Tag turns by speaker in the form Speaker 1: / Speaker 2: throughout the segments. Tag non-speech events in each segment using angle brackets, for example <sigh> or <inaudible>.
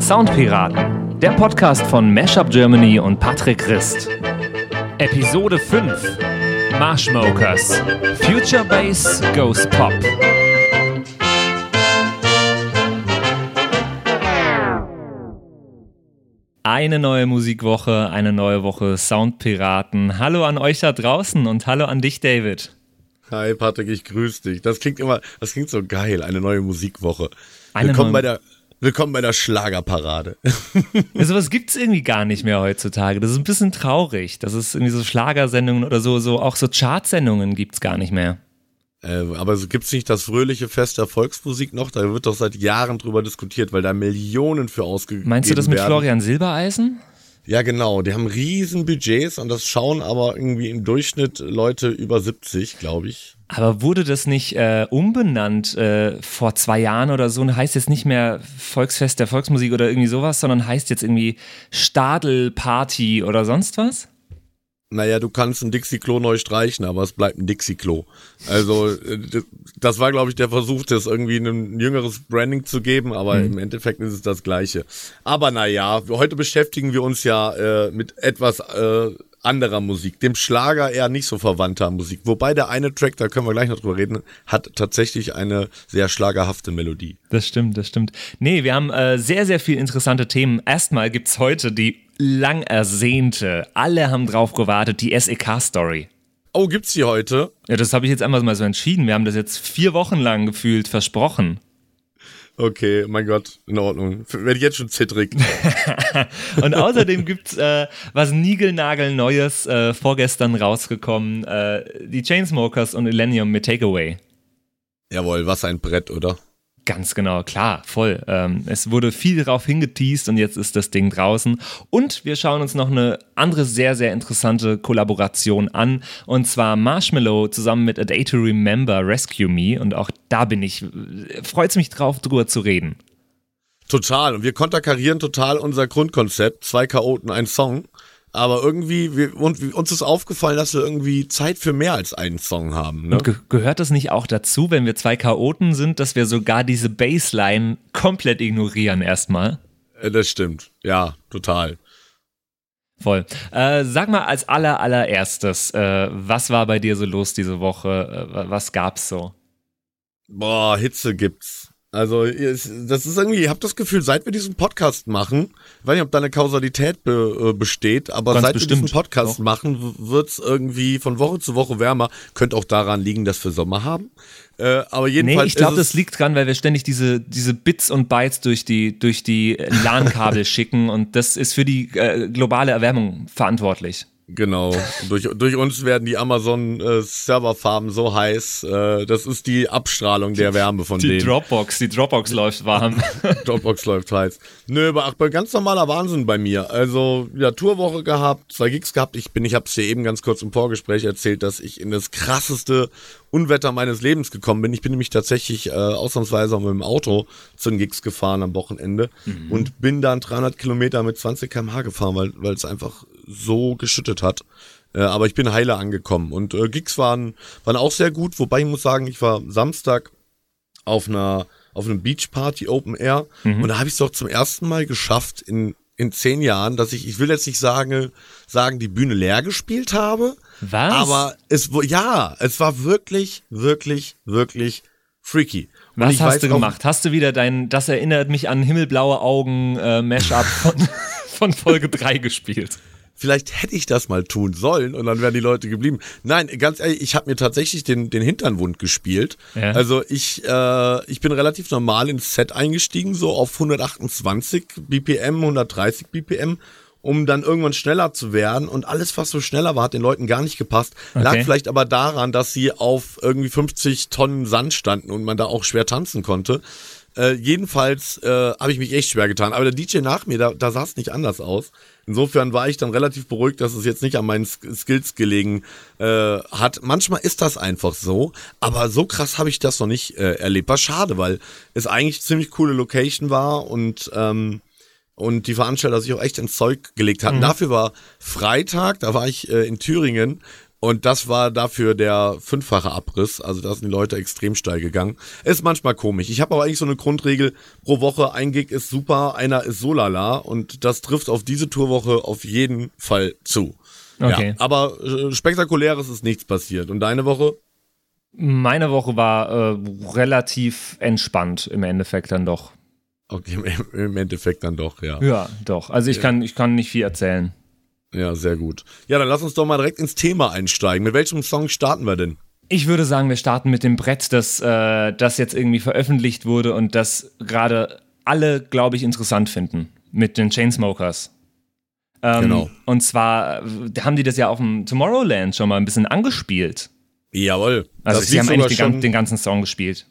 Speaker 1: Soundpiraten, der Podcast von Mashup Germany und Patrick Christ. Episode 5 Marshmokers Future Bass Goes Pop. Eine neue Musikwoche, eine neue Woche Soundpiraten. Hallo an euch da draußen und hallo an dich, David.
Speaker 2: Hi Patrick, ich grüße dich. Das klingt immer, das klingt so geil, eine neue Musikwoche. Willkommen, bei der, willkommen bei der Schlagerparade. <laughs>
Speaker 1: Also was gibt's irgendwie gar nicht mehr heutzutage. Das ist ein bisschen traurig. Das ist irgendwie so Schlagersendungen oder so, so auch so Chartsendungen gibt's gar nicht mehr.
Speaker 2: äh, aber gibt's nicht das fröhliche Fest der Volksmusik noch? Da wird doch seit Jahren drüber diskutiert, weil da Millionen für ausgegeben werden.
Speaker 1: Meinst du das mit Florian Silbereisen?
Speaker 2: Ja, genau. Die haben riesen Budgets und das schauen aber irgendwie im Durchschnitt Leute über 70, glaube ich.
Speaker 1: Aber wurde das nicht äh, umbenannt äh, vor zwei Jahren oder so und heißt jetzt nicht mehr Volksfest der Volksmusik oder irgendwie sowas, sondern heißt jetzt irgendwie Stadelparty oder sonst was?
Speaker 2: Naja, du kannst ein Dixie-Klo neu streichen, aber es bleibt ein Dixie-Klo. Also, äh, das war, glaube ich, der Versuch, das irgendwie ein jüngeres Branding zu geben, aber im Endeffekt ist es das Gleiche. Aber naja, heute beschäftigen wir uns ja äh, mit etwas äh, anderer Musik, dem Schlager eher nicht so verwandter Musik. Wobei der eine Track, da können wir gleich noch drüber reden, hat tatsächlich eine sehr schlagerhafte Melodie.
Speaker 1: Das stimmt, das stimmt. Nee, wir haben äh, sehr, sehr viele interessante Themen. Erstmal gibt's heute die lang ersehnte, alle haben drauf gewartet, die SEK-Story.
Speaker 2: Oh, gibt's die heute?
Speaker 1: Ja, das habe ich jetzt einfach mal so entschieden. Wir haben das jetzt vier Wochen lang gefühlt versprochen.
Speaker 2: Okay, mein Gott, in Ordnung. Werde ich jetzt schon zittrig. <laughs>
Speaker 1: Und außerdem gibt's äh, was Niegelnagel-Neues äh, vorgestern rausgekommen. Äh, die Chainsmokers und Millennium mit Takeaway.
Speaker 2: Jawohl, was ein Brett, oder?
Speaker 1: Ganz genau, klar, voll. Ähm, es wurde viel darauf hingeteased und jetzt ist das Ding draußen. Und wir schauen uns noch eine andere sehr, sehr interessante Kollaboration an. Und zwar Marshmallow zusammen mit A Day to Remember Rescue Me. Und auch da bin ich, freut es mich drauf, drüber zu reden.
Speaker 2: Total. Und wir konterkarieren total unser Grundkonzept. Zwei Chaoten, ein Song. Aber irgendwie, wir, und, uns ist aufgefallen, dass wir irgendwie Zeit für mehr als einen Song haben. Ne?
Speaker 1: Und ge gehört das nicht auch dazu, wenn wir zwei Chaoten sind, dass wir sogar diese Bassline komplett ignorieren erstmal?
Speaker 2: Äh, Das stimmt. Ja, total.
Speaker 1: Voll. Äh, sag mal als aller allererstes, äh, was war bei dir so los diese Woche? Äh, was gab's so?
Speaker 2: Boah, Hitze gibt's. Also, es- das ist irgendwie, ich habe das Gefühl, seit wir diesen Podcast machen, ich weiß nicht, ob da eine Kausalität be, äh, besteht, aber
Speaker 1: Ganz
Speaker 2: seit wir diesen Podcast
Speaker 1: Doch.
Speaker 2: machen, wird's irgendwie von Woche zu Woche wärmer. Könnte auch daran liegen, dass wir Sommer haben. Äh, aber jedenfalls.
Speaker 1: Nee, ich glaube,
Speaker 2: es-
Speaker 1: das liegt dran, weil wir ständig diese, diese Bits und Bytes durch die, durch die <laughs> LAN-Kabel schicken und das ist für die äh, globale Erwärmung verantwortlich.
Speaker 2: Genau. durch, durch uns werden die Amazon-Serverfarmen so heiß. Äh, das ist die Abstrahlung der Wärme von
Speaker 1: Die
Speaker 2: denen.
Speaker 1: Dropbox, die Dropbox läuft warm. <laughs>
Speaker 2: Dropbox läuft heiß. Nö, aber ach, ganz normaler Wahnsinn bei mir. Also, ja, Tourwoche gehabt, zwei Gigs gehabt. Ich bin, ich hab's dir eben ganz kurz im Vorgespräch erzählt, dass ich in das krasseste Unwetter meines Lebens gekommen bin. Ich bin nämlich tatsächlich äh, ausnahmsweise auch mit dem Auto zu den Gigs gefahren am Wochenende und bin dann 300 Kilometer mit 20 km/h gefahren, weil weil es einfach so geschüttet hat. Äh, aber ich bin heile angekommen und äh, Gigs waren, waren auch sehr gut, wobei ich muss sagen, ich war Samstag auf einer auf einem Beachparty Open Air und da habe ich es doch zum ersten Mal geschafft in in zehn Jahren, dass ich ich will jetzt nicht sagen sagen die Bühne leer gespielt habe,
Speaker 1: Was?
Speaker 2: aber es ja es war wirklich wirklich wirklich freaky. Und
Speaker 1: Was hast du gemacht? Hast du wieder dein, das erinnert mich an himmelblaue Augen äh, Mashup von, <laughs> von Folge 3 gespielt?
Speaker 2: Vielleicht hätte ich das mal tun sollen und dann wären die Leute geblieben. Nein, ganz ehrlich, ich habe mir tatsächlich den, den Hintern wund gespielt.
Speaker 1: Ja.
Speaker 2: Also ich, äh, ich bin relativ normal ins Set eingestiegen, so auf 128 BPM, 130 BPM, um dann irgendwann schneller zu werden. Und alles, was so schneller war, hat den Leuten gar nicht gepasst. Lag
Speaker 1: Okay.
Speaker 2: vielleicht aber daran, dass sie auf irgendwie 50 Tonnen Sand standen und man da auch schwer tanzen konnte. Äh, jedenfalls äh, habe ich mich echt schwer getan. Aber der DJ nach mir, da, da sah es nicht anders aus. Insofern war ich dann relativ beruhigt, dass es jetzt nicht an meinen Sk- Skills gelegen äh, hat. Manchmal ist das einfach so, aber so krass habe ich das noch nicht äh, erlebt. War schade, weil es eigentlich ziemlich coole Location war und ähm, und die Veranstalter sich auch echt ins Zeug gelegt hatten. Dafür war Freitag, da war ich äh, in Thüringen Und das war dafür der fünffache Abriss. Also da sind die Leute extrem steil gegangen. Ist manchmal komisch. Ich habe aber eigentlich so eine Grundregel, pro Woche ein Gig ist super, einer ist so lala. Und das trifft auf diese Tourwoche auf jeden Fall zu. Okay. Ja, aber äh, spektakuläres ist nichts passiert. Und deine Woche?
Speaker 1: Meine Woche war äh, relativ entspannt im Endeffekt dann doch.
Speaker 2: Okay, im Endeffekt dann doch, ja.
Speaker 1: Ja, doch. Also ich ja. kann, ich kann nicht viel erzählen.
Speaker 2: Ja, sehr gut. Ja, dann lass uns doch mal direkt ins Thema einsteigen. Mit welchem Song starten wir denn?
Speaker 1: Ich würde sagen, wir starten mit dem Brett, das, äh, das jetzt irgendwie veröffentlicht wurde und das gerade alle, glaube ich, interessant finden. Mit den Chainsmokers. Ähm, genau. Und zwar äh, haben die das ja auf dem Tomorrowland schon mal ein bisschen angespielt.
Speaker 2: Jawohl.
Speaker 1: Also sie haben eigentlich den, den ganzen Song gespielt.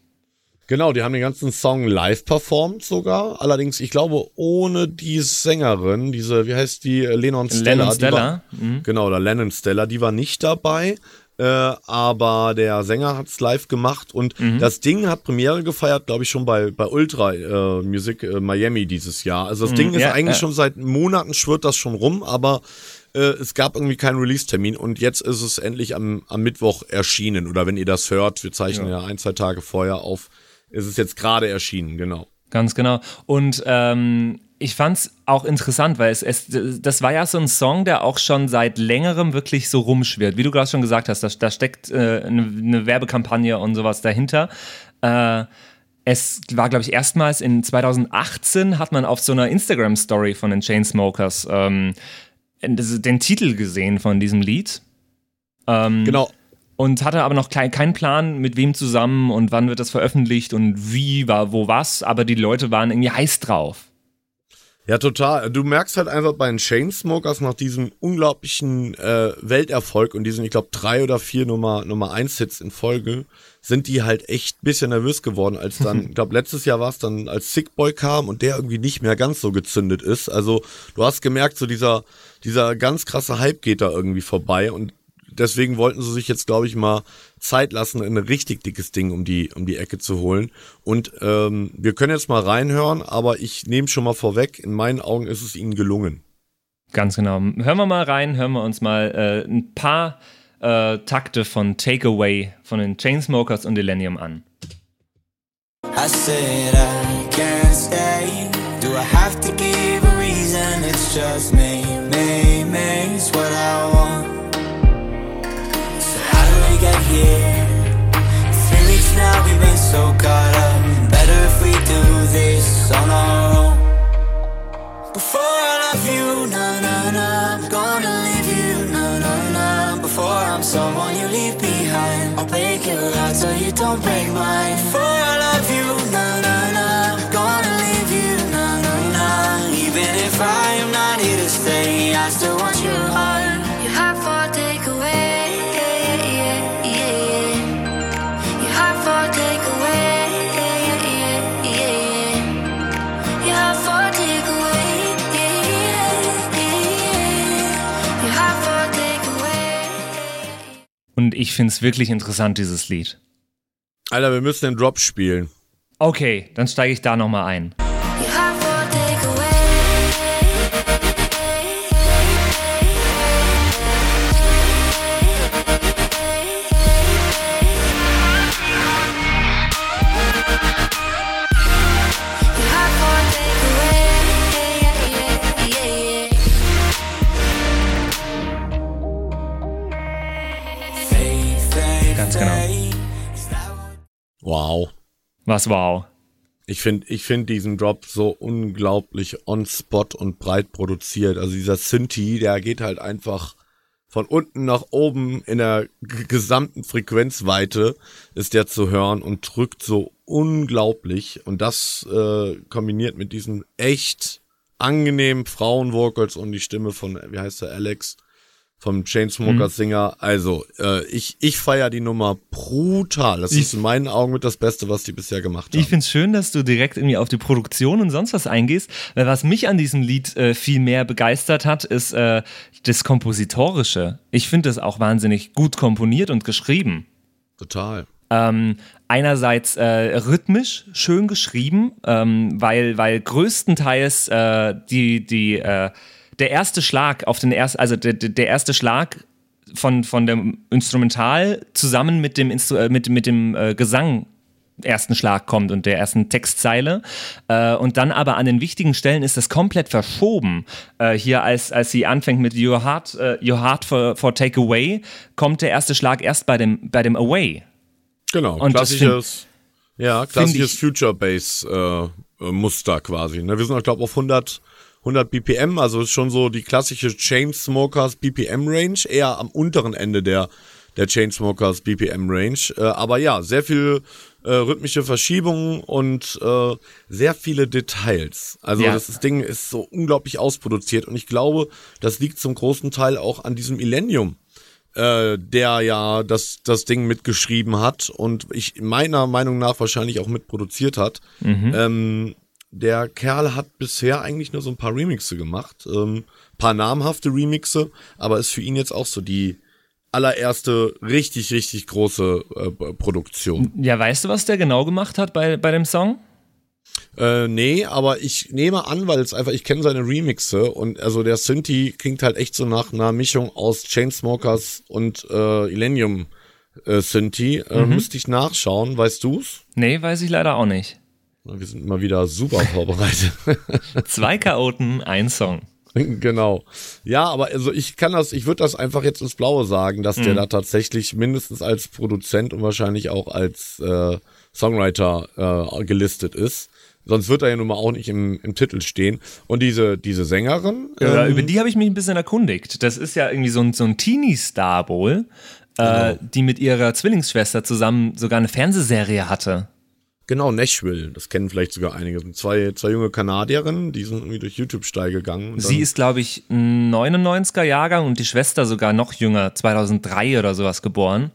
Speaker 2: Genau, die haben den ganzen Song live performt sogar. Allerdings, ich glaube, ohne die Sängerin, diese, wie heißt die, Lennon Stella.
Speaker 1: Lennon Stella. War,
Speaker 2: mhm. Genau, oder Lennon Stella, die war nicht dabei. Äh, aber der Sänger hat's live gemacht und mhm. das Ding hat Premiere gefeiert, glaube ich, schon bei, bei Ultra äh, Music äh, Miami dieses Jahr. Also das mhm, Ding ist ja, eigentlich ja. schon seit Monaten schwirrt das schon rum, aber äh, es gab irgendwie keinen Release-Termin und jetzt ist es endlich am, am Mittwoch erschienen. Oder wenn ihr das hört, wir zeichnen ja, ja ein, zwei Tage vorher auf ist es jetzt gerade erschienen, genau.
Speaker 1: Ganz genau. Und ähm, ich fand es auch interessant, weil es, es, das war ja so ein Song, der auch schon seit längerem wirklich so rumschwirrt. Wie du gerade schon gesagt hast, da, da steckt äh, eine, eine, Werbekampagne und sowas dahinter. Äh, es war, glaube ich, erstmals in 2018 hat man auf so einer Instagram-Story von den Chainsmokers ähm, den Titel gesehen von diesem Lied.
Speaker 2: Ähm, genau,
Speaker 1: und hatte aber noch keinen Plan, mit wem zusammen und wann wird das veröffentlicht und wie, war, wo was, aber die Leute waren irgendwie heiß drauf.
Speaker 2: Ja, total. Du merkst halt einfach bei den Chainsmokers nach diesem unglaublichen äh, Welterfolg und diesen, ich glaube, drei oder vier Nummer, Nummer eins Hits in Folge, sind die halt echt ein bisschen nervös geworden, als dann, <laughs> ich glaube, letztes Jahr war es dann, als Sick Boy kam und der irgendwie nicht mehr ganz so gezündet ist. Also, du hast gemerkt, so dieser, dieser ganz krasse Hype geht da irgendwie vorbei und deswegen wollten sie sich jetzt, glaube ich, mal Zeit lassen, ein richtig dickes Ding um die, um die Ecke zu holen. Und ähm, wir können jetzt mal reinhören, aber ich nehme schon mal vorweg, in meinen Augen ist es ihnen gelungen.
Speaker 1: Ganz genau. Hören wir mal rein, hören wir uns mal äh, ein paar äh, Takte von Takeaway von den Chainsmokers und Millennium an. I said I can't stay. Do I have to give a reason? It's just me, me, me. It's what I want. Get here. Three weeks now, we've been so caught up. Better if we do this on our own. Before I love you, na na na I'm gonna leave you, na na na. Before I'm someone you leave behind. I'll break your heart so you don't break mine. Before I love you, Und ich finde es wirklich interessant, dieses Lied.
Speaker 2: Alter, wir müssen den Drop spielen.
Speaker 1: Okay, dann steige ich da nochmal ein.
Speaker 2: Wow.
Speaker 1: Was wow?
Speaker 2: Ich finde ich find diesen Drop so unglaublich on-spot und breit produziert. Also dieser Synthi, der geht halt einfach von unten nach oben in der gesamten Frequenzweite ist der zu hören und drückt so unglaublich. Und das äh, kombiniert mit diesen echt angenehmen Frauenvocals und die Stimme von, wie heißt der, Alex, vom Chainsmokers-Singer. Mhm. Also, äh, ich, ich feiere die Nummer brutal. Das ich, ist in meinen Augen mit das Beste, was die bisher gemacht haben.
Speaker 1: Ich finde es schön, dass du direkt irgendwie auf die Produktion und sonst was eingehst, weil was mich an diesem Lied äh, viel mehr begeistert hat, ist äh, das Kompositorische. Ich finde es auch wahnsinnig gut komponiert und geschrieben.
Speaker 2: Total.
Speaker 1: Ähm, einerseits äh, rhythmisch schön geschrieben, ähm, weil, weil größtenteils äh, die, die äh, der erste Schlag auf den ersten, also der, der erste Schlag von, von dem Instrumental zusammen mit dem, Instru äh, mit, mit dem äh, Gesang ersten Schlag kommt und der ersten Textzeile. Äh, und dann aber an den wichtigen Stellen ist das komplett verschoben. Äh, hier, als, als sie anfängt mit Your Heart, äh, Your Heart for, for Take Away, kommt der erste Schlag erst bei dem, bei dem Away.
Speaker 2: Genau,
Speaker 1: Und
Speaker 2: klassisches, ja, klassisches
Speaker 1: ich-
Speaker 2: Future-Bass-Muster quasi. Ne? Wir sind, glaube ich, auf 100, 100 BPM, also schon so die klassische Chainsmokers BPM-Range, eher am unteren Ende der, der Chainsmokers BPM-Range. Äh, aber ja, sehr viel äh, rhythmische Verschiebungen und äh, sehr viele Details. Also
Speaker 1: Ja.
Speaker 2: das ist- Ding ist so unglaublich ausproduziert und ich glaube, das liegt zum großen Teil auch an diesem Millennium äh, der ja das, das Ding mitgeschrieben hat und ich meiner Meinung nach wahrscheinlich auch mitproduziert hat. Ähm, der Kerl hat bisher eigentlich nur so ein paar Remixe gemacht, ähm, paar namhafte Remixe, aber ist für ihn jetzt auch so die allererste richtig, richtig große äh, Produktion.
Speaker 1: Ja, weißt du, was der genau gemacht hat bei, bei dem Song?
Speaker 2: Äh, nee, aber ich nehme an, weil es einfach, ich kenne seine Remixe und also der Synthi klingt halt echt so nach einer Mischung aus Chainsmokers und äh, Illenium äh, Synthi. Äh, Müsste ich nachschauen, weißt du's?
Speaker 1: Nee, weiß ich leider auch nicht.
Speaker 2: Wir sind mal wieder super vorbereitet. <laughs>
Speaker 1: Zwei Chaoten, ein Song. <laughs>
Speaker 2: genau. Ja, aber also ich kann das, ich würde das einfach jetzt ins Blaue sagen, dass
Speaker 1: Mhm.
Speaker 2: der da tatsächlich mindestens als Produzent und wahrscheinlich auch als äh, Songwriter äh, gelistet ist. Sonst wird er ja nun mal auch nicht im, im Titel stehen. Und diese, diese Sängerin,
Speaker 1: Ja,
Speaker 2: ähm,
Speaker 1: über die habe ich mich ein bisschen erkundigt. Das ist ja irgendwie so ein, so ein Teenie-Star wohl, äh, die mit ihrer Zwillingsschwester zusammen sogar eine Fernsehserie hatte.
Speaker 2: Genau, Nashville. Das kennen vielleicht sogar einige. Zwei, zwei junge Kanadierinnen, die sind irgendwie durch YouTube steil gegangen.
Speaker 1: Sie ist, glaube ich, ein 99er Jahrgang und die Schwester sogar noch jünger, 2003 oder sowas geboren.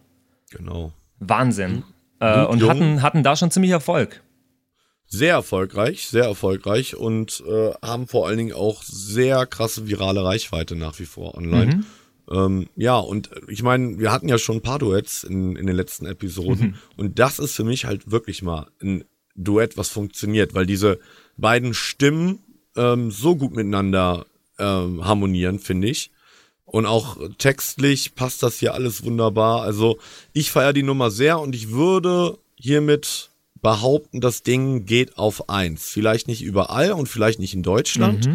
Speaker 2: Genau.
Speaker 1: Wahnsinn. Äh, und
Speaker 2: jung.
Speaker 1: hatten, hatten da schon ziemlich Erfolg.
Speaker 2: Sehr erfolgreich, sehr erfolgreich und äh, haben vor allen Dingen auch sehr krasse virale Reichweite nach wie vor online. Ähm, ja, und ich meine, wir hatten ja schon ein paar Duets in, in den letzten Episoden und das ist für mich halt wirklich mal ein Duett, was funktioniert, weil diese beiden Stimmen ähm, so gut miteinander ähm, harmonieren, finde ich. Und auch textlich passt das hier alles wunderbar. Also ich feiere die Nummer sehr und ich würde hiermit behaupten, das Ding geht auf eins. Vielleicht nicht überall und vielleicht nicht in Deutschland.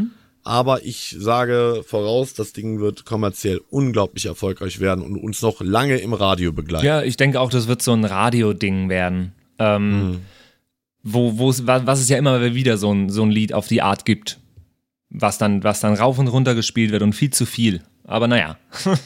Speaker 2: Aber ich sage voraus, das Ding wird kommerziell unglaublich erfolgreich werden und uns noch lange im Radio begleiten.
Speaker 1: Ja, ich denke auch, das wird so ein Radio-Ding werden. Ähm, wo, wo was es ja immer wieder so ein, so ein Lied auf die Art gibt. Was dann, was dann rauf und runter gespielt wird und viel zu viel. Aber naja. <laughs>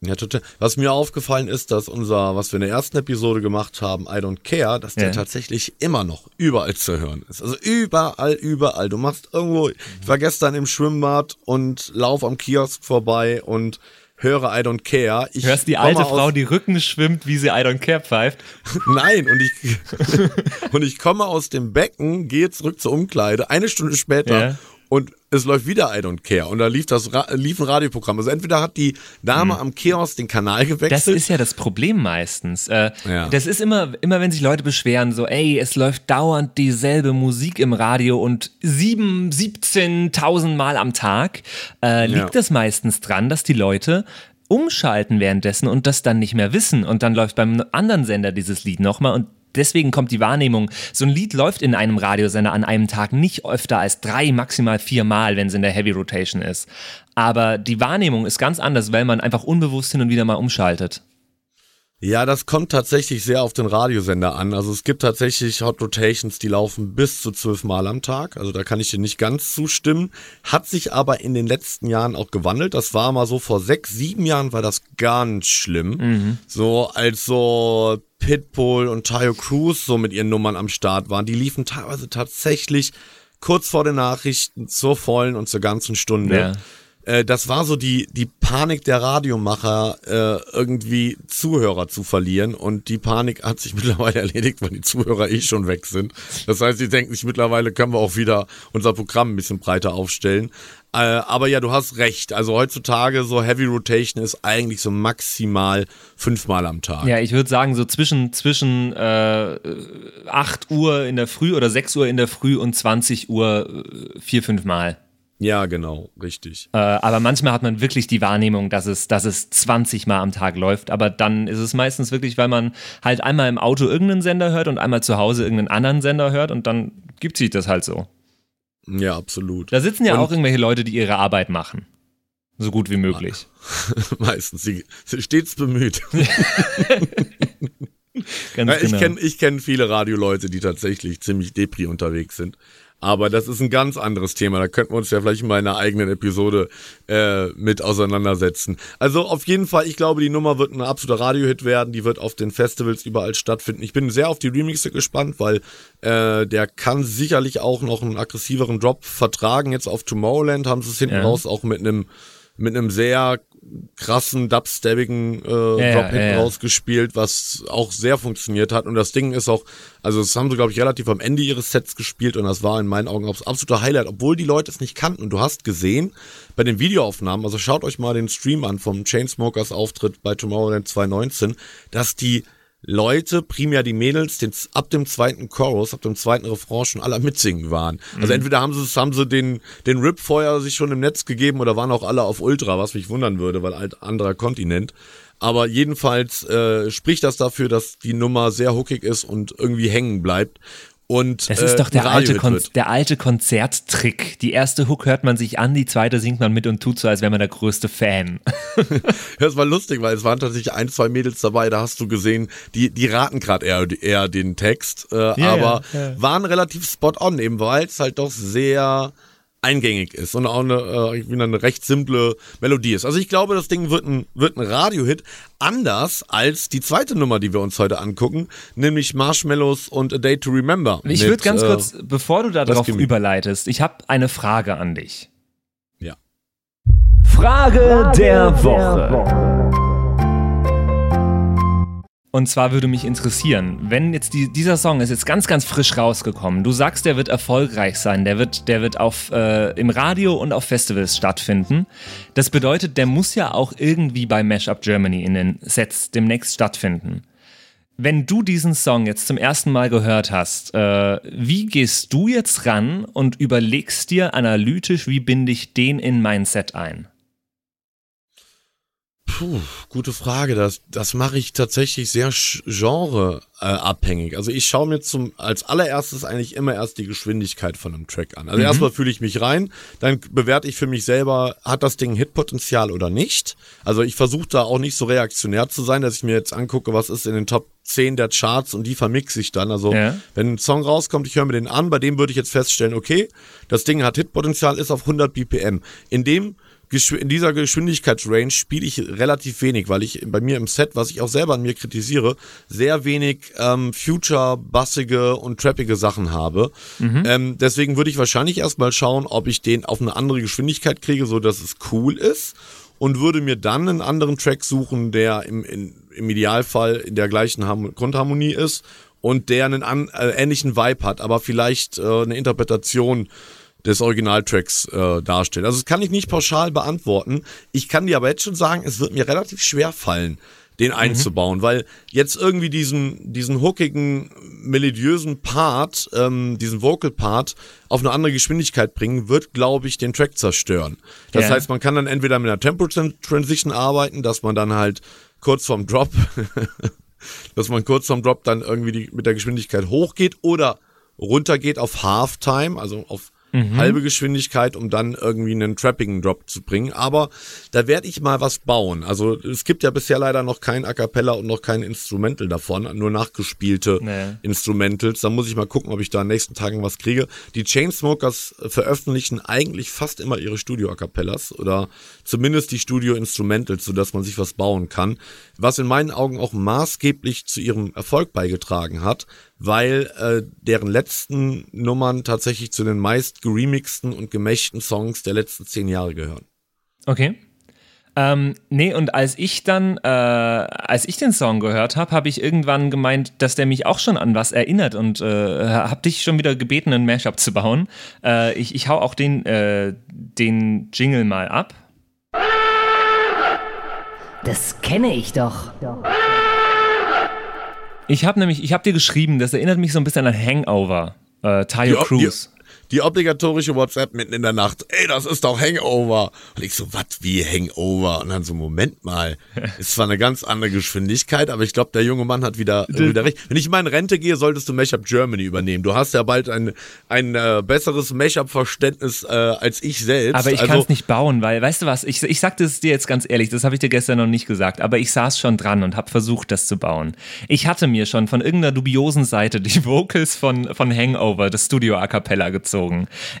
Speaker 2: Ja, total. Was mir aufgefallen ist, dass unser, was wir in der ersten Episode gemacht haben, I Don't Care, dass der
Speaker 1: Ja.
Speaker 2: tatsächlich immer noch überall zu hören ist. Also überall, überall. Du machst irgendwo, ich war gestern im Schwimmbad und lauf am Kiosk vorbei und höre I Don't Care. Ich
Speaker 1: Hörst die alte Frau, die Rücken schwimmt, wie sie I don't care pfeift. <laughs>
Speaker 2: Nein, und ich, <laughs> und ich komme aus dem Becken, gehe zurück zur Umkleide, eine Stunde später
Speaker 1: Ja.
Speaker 2: und es läuft wieder I Don't Care. Und da lief das lief ein Radioprogramm. Also entweder hat die Dame am Kiosk den Kanal
Speaker 1: Das
Speaker 2: gewechselt.
Speaker 1: ist ja das Problem meistens. Äh,
Speaker 2: Ja.
Speaker 1: Das ist immer, immer, wenn sich Leute beschweren, so, ey, es läuft dauernd dieselbe Musik im Radio und sieben, 17.000 Mal am Tag, äh, liegt
Speaker 2: Ja.
Speaker 1: das meistens dran, dass die Leute umschalten währenddessen und das dann nicht mehr wissen. Und dann läuft beim anderen Sender dieses Lied nochmal und deswegen kommt die Wahrnehmung, so ein Lied läuft in einem Radiosender an einem Tag nicht öfter als drei, maximal vier Mal, wenn es in der Heavy Rotation ist. Aber die Wahrnehmung ist ganz anders, weil man einfach unbewusst hin und wieder mal umschaltet.
Speaker 2: Ja, das kommt tatsächlich sehr auf den Radiosender an. Also es gibt tatsächlich Hot Rotations, die laufen bis zu zwölf Mal am Tag. Also da kann ich dir nicht ganz zustimmen. Hat sich aber in den letzten Jahren auch gewandelt. Das war mal so vor sechs, sieben Jahren war das ganz schlimm. So als so Pitbull und Tayo Cruz so mit ihren Nummern am Start waren. Die liefen teilweise tatsächlich kurz vor den Nachrichten zur vollen und zur ganzen Stunde.
Speaker 1: Ja.
Speaker 2: Äh, das war so die, die Panik der Radiomacher, äh, irgendwie Zuhörer zu verlieren. Und die Panik hat sich <laughs> mittlerweile erledigt, weil die Zuhörer eh schon weg sind. Das heißt, die denken sich mittlerweile, können wir auch wieder unser Programm ein bisschen breiter aufstellen. Äh, aber ja, du hast recht. Also heutzutage so Heavy Rotation ist eigentlich so maximal fünfmal am Tag.
Speaker 1: Ja, ich würde sagen, so zwischen, zwischen äh, 8 Uhr in der Früh oder 6 Uhr in der Früh und 20 Uhr äh, vier, fünf Mal.
Speaker 2: Ja, genau, richtig.
Speaker 1: Äh, aber manchmal hat man wirklich die Wahrnehmung, dass es, dass es 20 Mal am Tag läuft. Aber dann ist es meistens wirklich, weil man halt einmal im Auto irgendeinen Sender hört und einmal zu Hause irgendeinen anderen Sender hört und dann gibt sich das halt so.
Speaker 2: Ja, absolut.
Speaker 1: Da sitzen ja
Speaker 2: Und-
Speaker 1: auch irgendwelche Leute, die ihre Arbeit machen. So gut wie möglich. <laughs>
Speaker 2: Meistens. Sie sind stets bemüht. <laughs>
Speaker 1: Ganz
Speaker 2: Ja, ich
Speaker 1: genau.
Speaker 2: kenne ich kenn viele Radioleute, die tatsächlich ziemlich depri unterwegs sind. Aber das ist ein ganz anderes Thema. Da könnten wir uns ja vielleicht mal in einer eigenen Episode äh, mit auseinandersetzen. Also auf jeden Fall, ich glaube, die Nummer wird ein absoluter Radiohit werden. Die wird auf den Festivals überall stattfinden. Ich bin sehr auf die Remixe gespannt, weil äh, der kann sicherlich auch noch einen aggressiveren Drop vertragen. Jetzt auf Tomorrowland haben sie es hinten
Speaker 1: Ja.
Speaker 2: raus auch mit einem mit einem sehr krassen, dubstabbigen äh,
Speaker 1: ja,
Speaker 2: hinten
Speaker 1: ja, ja.
Speaker 2: rausgespielt, was auch sehr funktioniert hat. Und das Ding ist auch, also das haben sie, glaube ich, relativ am Ende ihres Sets gespielt und das war in meinen Augen auch das absolute Highlight, obwohl die Leute es nicht kannten. Und du hast gesehen, bei den Videoaufnahmen, also schaut euch mal den Stream an vom Chainsmokers Auftritt bei Tomorrowland 2019, dass die Leute, primär die Mädels, den, ab dem zweiten Chorus, ab dem zweiten Refrain schon alle mitsingen waren. Also entweder haben sie haben sie den, den Rip vorher sich schon im Netz gegeben oder waren auch alle auf Ultra, was mich wundern würde, weil halt anderer Kontinent. Aber jedenfalls äh, spricht das dafür, dass die Nummer sehr hookig ist und irgendwie hängen bleibt. Und,
Speaker 1: Das
Speaker 2: äh,
Speaker 1: ist doch der alte, Kon der alte Konzerttrick. Die erste Hook hört man sich an, die zweite singt man mit und tut so, als wäre man der größte Fan. <laughs>
Speaker 2: Das war lustig, weil es waren tatsächlich ein, zwei Mädels dabei, da hast du gesehen, die, die raten gerade eher, eher den Text, äh, aber
Speaker 1: ja, ja.
Speaker 2: waren relativ spot on, eben weil es halt doch sehr eingängig ist und auch eine, äh, wieder eine recht simple Melodie ist. Also ich glaube, das Ding wird ein, wird ein Radiohit, anders als die zweite Nummer, die wir uns heute angucken, nämlich Marshmallows und A Day to Remember.
Speaker 1: Ich würde ganz
Speaker 2: äh,
Speaker 1: kurz, bevor du darauf überleitest, ich habe eine Frage an dich.
Speaker 2: Ja.
Speaker 3: Frage der Woche.
Speaker 1: Und zwar würde mich interessieren, wenn jetzt die, dieser Song ist jetzt ganz, ganz frisch rausgekommen. Du sagst, der wird erfolgreich sein, der wird, der wird auf, äh, im Radio und auf Festivals stattfinden. Das bedeutet, der muss ja auch irgendwie bei Mashup Germany in den Sets demnächst stattfinden. Wenn du diesen Song jetzt zum ersten Mal gehört hast, äh, wie gehst du jetzt ran und überlegst dir analytisch, wie binde ich den in mein Set ein?
Speaker 2: Puh, gute Frage. Das, das mache ich tatsächlich sehr genreabhängig. Abhängig. also ich schaue mir zum als allererstes eigentlich immer erst die Geschwindigkeit von einem Track an. Also erstmal fühle ich mich rein, dann bewerte ich für mich selber, hat das Ding Hitpotenzial oder nicht. Also ich versuche da auch nicht so reaktionär zu sein, dass ich mir jetzt angucke, was ist in den Top 10 der Charts und die vermixe ich dann. Also
Speaker 1: Ja.
Speaker 2: wenn ein Song rauskommt, ich höre mir den an, bei dem würde ich jetzt feststellen, okay, das Ding hat Hitpotenzial, ist auf 100 BPM. In dem in dieser Geschwindigkeitsrange spiele ich relativ wenig, weil ich bei mir im Set, was ich auch selber an mir kritisiere, sehr wenig ähm, future-bassige und trappige Sachen habe. Ähm, deswegen würde ich wahrscheinlich erstmal schauen, ob ich den auf eine andere Geschwindigkeit kriege, so dass es cool ist und würde mir dann einen anderen Track suchen, der im, in, im Idealfall in der gleichen Harm Grundharmonie ist und der einen an, äh, ähnlichen Vibe hat, aber vielleicht äh, eine Interpretation des Originaltracks äh, darstellt. Also das kann ich nicht pauschal beantworten. Ich kann dir aber jetzt schon sagen, es wird mir relativ schwer fallen, den einzubauen, weil jetzt irgendwie diesen, diesen hookigen, melodiösen Part, ähm, diesen Vocal-Part auf eine andere Geschwindigkeit bringen, wird, glaube ich, den Track zerstören. Das
Speaker 1: Ja.
Speaker 2: heißt, man kann dann entweder mit einer Tempo-Transition arbeiten, dass man dann halt kurz vorm Drop, <laughs> dass man kurz vorm Drop dann irgendwie die, mit der Geschwindigkeit hochgeht oder runtergeht auf Halftime, also auf halbe Geschwindigkeit, um dann irgendwie einen trappigen Drop zu bringen. Aber da werde ich mal was bauen. Also es gibt ja bisher leider noch kein A Cappella und noch kein Instrumental davon, nur nachgespielte
Speaker 1: Nee.
Speaker 2: Instrumentals. Da muss ich mal gucken, ob ich da in den nächsten Tagen was kriege. Die Chainsmokers veröffentlichen eigentlich fast immer ihre Studio-A Cappellas oder zumindest die Studio-Instrumentals, sodass man sich was bauen kann. Was in meinen Augen auch maßgeblich zu ihrem Erfolg beigetragen hat, weil äh, deren letzten Nummern tatsächlich zu den meist geremixten und gemächten Songs der letzten zehn Jahre gehören.
Speaker 1: Okay. Ähm, nee, und als ich dann, äh, als ich den Song gehört habe, habe ich irgendwann gemeint, dass der mich auch schon an was erinnert und äh, habe dich schon wieder gebeten, einen Mashup zu bauen. Äh, ich, ich hau auch den, äh, den Jingle mal ab.
Speaker 4: Das kenne ich doch.
Speaker 1: Ich habe nämlich, ich habe dir geschrieben, das erinnert mich so ein bisschen an Hangover. Äh, Tayo Cruz.
Speaker 2: Die obligatorische WhatsApp mitten in der Nacht. Ey, das ist doch Hangover. Und ich so, was wie Hangover? Und dann so, Moment mal. <laughs> Ist zwar eine ganz andere Geschwindigkeit, aber ich glaube, der junge Mann hat wieder, wieder recht. Wenn ich mal in Rente gehe, solltest du Mashup Germany übernehmen. Du hast ja bald ein, ein äh, besseres Mashup-Verständnis äh, als ich selbst.
Speaker 1: Aber ich
Speaker 2: also,
Speaker 1: kann es nicht bauen, weil, weißt du was, ich, ich sagte es dir jetzt ganz ehrlich, das habe ich dir gestern noch nicht gesagt, aber ich saß schon dran und habe versucht, das zu bauen. Ich hatte mir schon von irgendeiner dubiosen Seite die <laughs> Vocals von, von Hangover, das Studio A Cappella gezogen.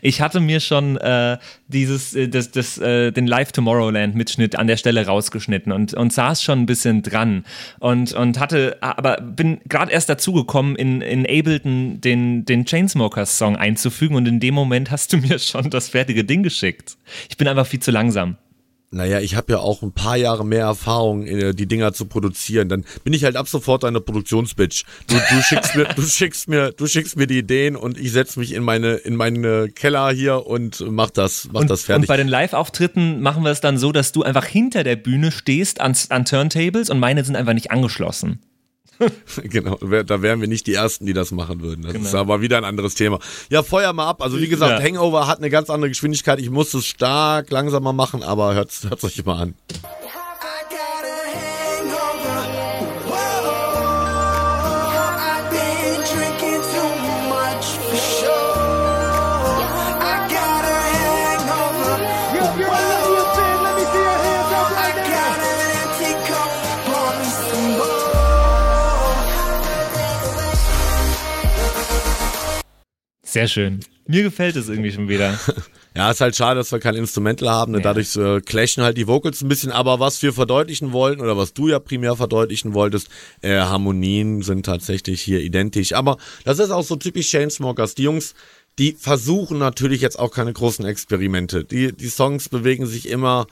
Speaker 1: Ich hatte mir schon äh, dieses, äh, das, das, äh, den Live Tomorrowland Mitschnitt an der Stelle rausgeschnitten und, und saß schon ein bisschen dran und, und hatte, aber bin gerade erst dazu gekommen, in, in Ableton den, den Chainsmokers Song einzufügen und in dem Moment hast du mir schon das fertige Ding geschickt. Ich bin einfach viel zu langsam.
Speaker 2: Naja, ich habe ja auch ein paar Jahre mehr Erfahrung, äh, die Dinger zu produzieren. Dann bin ich halt ab sofort eine Produktionsbitch. Du, du <laughs> schickst mir, du schickst mir, du schickst mir die Ideen und ich setz mich in meine, in meine Keller hier und mach das, mach
Speaker 1: und,
Speaker 2: das fertig.
Speaker 1: Und bei den Live-Auftritten machen wir es dann so, dass du einfach hinter der Bühne stehst an, an Turntables und meine sind einfach nicht angeschlossen. <laughs>
Speaker 2: genau, da wären wir nicht die Ersten, die das machen würden. Das
Speaker 1: Genau.
Speaker 2: ist aber wieder ein anderes Thema. Ja, feuer mal ab. Also wie gesagt,
Speaker 1: Ja.
Speaker 2: Hangover hat eine ganz andere Geschwindigkeit. Ich muss es stark langsamer machen, aber hört es euch mal an.
Speaker 1: Sehr schön. Mir gefällt es irgendwie schon wieder. <laughs>
Speaker 2: Ja, ist halt schade, dass wir kein Instrumental haben. Ne?
Speaker 1: Ja.
Speaker 2: Dadurch äh, clashen halt die Vocals ein bisschen. Aber was wir verdeutlichen wollen oder was du ja primär verdeutlichen wolltest, äh, Harmonien sind tatsächlich hier identisch. Aber das ist auch so typisch Chainsmokers. Die Jungs, die versuchen natürlich jetzt auch keine großen Experimente. Die, die Songs bewegen sich immer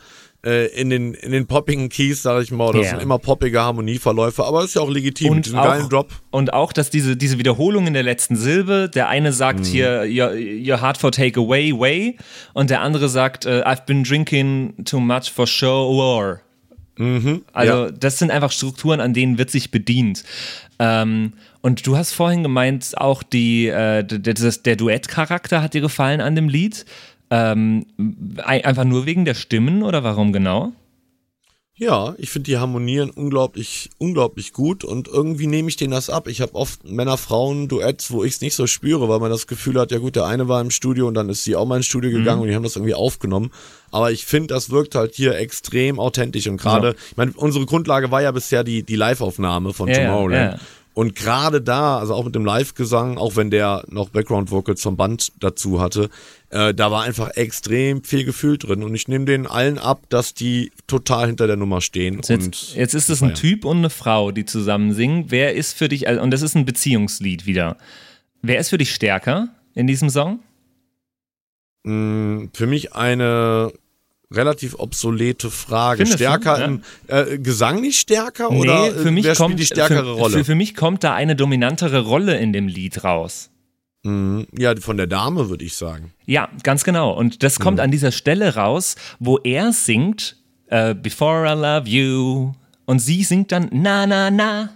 Speaker 2: äh, in den, in den poppigen Keys, sag ich mal. Das
Speaker 1: Ja.
Speaker 2: sind immer poppige Harmonieverläufe. Aber ist ja auch legitim. mit
Speaker 1: Und
Speaker 2: diesem
Speaker 1: auch,
Speaker 2: geilen Drop.
Speaker 1: und auch, dass diese, diese Wiederholung in der letzten Silbe, der eine sagt
Speaker 2: Mhm.
Speaker 1: hier, your, your heart for take away, way, und der andere sagt, äh, I've been drinking too much for sure. Also
Speaker 2: ja.
Speaker 1: das sind einfach Strukturen, an denen wird sich bedient. Ähm, und du hast vorhin gemeint, auch die, äh, d- d- das, der Duettcharakter hat dir gefallen an dem Lied. Ähm, ein- einfach nur wegen der Stimmen oder warum genau?
Speaker 2: Ja, ich finde die harmonieren unglaublich, unglaublich gut und irgendwie nehme ich denen das ab. Ich habe oft Männer-Frauen-Duetts, wo ich es nicht so spüre, weil man das Gefühl hat, ja gut, der eine war im Studio und dann ist sie auch mal ins Studio gegangen und die haben das irgendwie aufgenommen. Aber ich finde, das wirkt halt hier extrem authentisch und gerade, ich meine, unsere Grundlage war ja bisher die, die Live-Aufnahme von
Speaker 1: Ja, ja,
Speaker 2: Tomorrowland.
Speaker 1: ja.
Speaker 2: Und gerade da, also auch mit dem Live-Gesang, auch wenn der noch Background-Vocals vom Band dazu hatte, äh, da war einfach extrem viel Gefühl drin. Und ich nehme denen allen ab, dass die total hinter der Nummer stehen. und
Speaker 1: Jetzt, jetzt ist es ein. Typ und eine Frau, die zusammen singen. Wer ist für dich, also- und das ist ein Beziehungslied wieder. Wer ist für dich stärker in diesem Song?
Speaker 2: mh, für mich eine relativ obsolete Frage.
Speaker 1: Findest du?
Speaker 2: stärker
Speaker 1: Ja.
Speaker 2: im äh, Gesang nicht stärker oder
Speaker 1: für
Speaker 2: äh,
Speaker 1: mich
Speaker 2: wer
Speaker 1: kommt
Speaker 2: spielt die stärkere
Speaker 1: für,
Speaker 2: Rolle?
Speaker 1: Für, für mich kommt da eine dominantere Rolle in dem Lied raus.
Speaker 2: Mhm. ja, von der Dame würde ich sagen.
Speaker 1: Ja, ganz genau. Und das kommt
Speaker 2: Mhm.
Speaker 1: an dieser Stelle raus, wo er singt äh, Before I Love You und sie singt dann Na Na Na.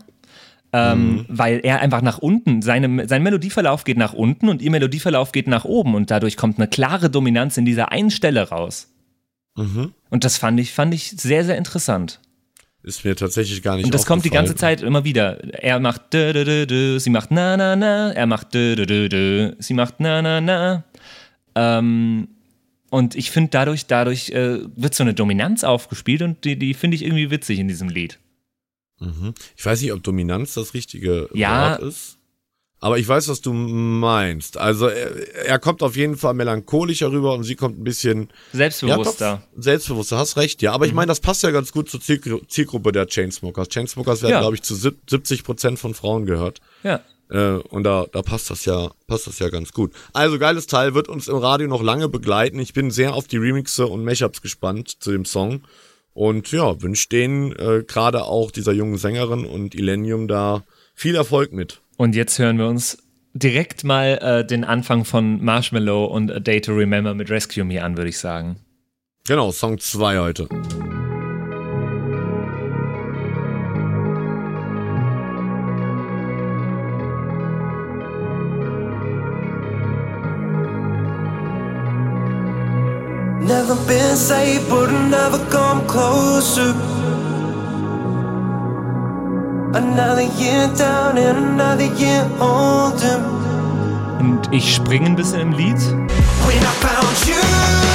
Speaker 1: Ähm,
Speaker 2: Mhm.
Speaker 1: Weil er einfach nach unten, seine, sein Melodieverlauf geht nach unten und ihr Melodieverlauf geht nach oben und dadurch kommt eine klare Dominanz in dieser einen Stelle raus.
Speaker 2: Mhm.
Speaker 1: Und das fand ich, fand ich sehr, sehr interessant.
Speaker 2: Ist mir tatsächlich gar nicht
Speaker 1: Und das kommt die ganze. Zeit immer wieder. Er macht dö, dö, dö, dö, sie macht na na na, er macht dö, dö, dö, dö, sie macht na na na. Ähm, und ich finde, dadurch, dadurch äh, wird so eine Dominanz aufgespielt und die, die finde ich irgendwie witzig in diesem Lied.
Speaker 2: Mhm. Ich weiß nicht, ob Dominanz das richtige
Speaker 1: Ja.
Speaker 2: Wort ist. Aber ich weiß, was du meinst. Also er, er kommt auf jeden Fall melancholischer rüber und sie kommt ein bisschen
Speaker 1: Selbstbewusster.
Speaker 2: Ja, doch, selbstbewusster, hast recht, ja. Aber ich meine, das passt ja ganz gut zur Zielgru Zielgruppe der Chainsmokers. Chainsmokers werden,
Speaker 1: Ja.
Speaker 2: glaube ich, zu sieb- 70 Prozent von Frauen gehört.
Speaker 1: Ja.
Speaker 2: Äh, und da, da passt das ja, passt das ja ganz gut. Also geiles Teil wird uns im Radio noch lange begleiten. Ich bin sehr auf die Remixe und Mashups gespannt zu dem Song. Und ja, wünsche denen äh, gerade auch dieser jungen Sängerin und Illenium da viel Erfolg mit.
Speaker 1: Und jetzt hören wir uns direkt mal äh, den Anfang von Marshmallow und A Day to Remember mit Rescue Me an, würde ich sagen.
Speaker 2: Genau, Song 2 heute.
Speaker 5: Never been saved, but never come closer. Another year down and another year older.
Speaker 1: Und ich springe ein bisschen im Lied.
Speaker 5: When I found you,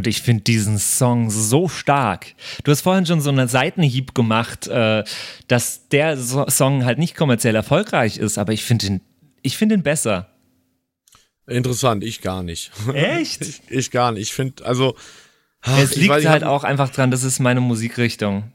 Speaker 1: Und ich finde diesen Song so stark. Du hast vorhin schon so einen Seitenhieb gemacht, äh, dass der so Song halt nicht kommerziell erfolgreich ist, aber ich finde ihn, ich finde ihn besser.
Speaker 2: Interessant, ich gar nicht.
Speaker 1: Echt? <laughs>
Speaker 2: Ich gar nicht. Ich finde, also. ach,
Speaker 1: es
Speaker 2: ich
Speaker 1: liegt
Speaker 2: weiß, ich
Speaker 1: halt
Speaker 2: hab-
Speaker 1: auch einfach dran, das ist meine Musikrichtung.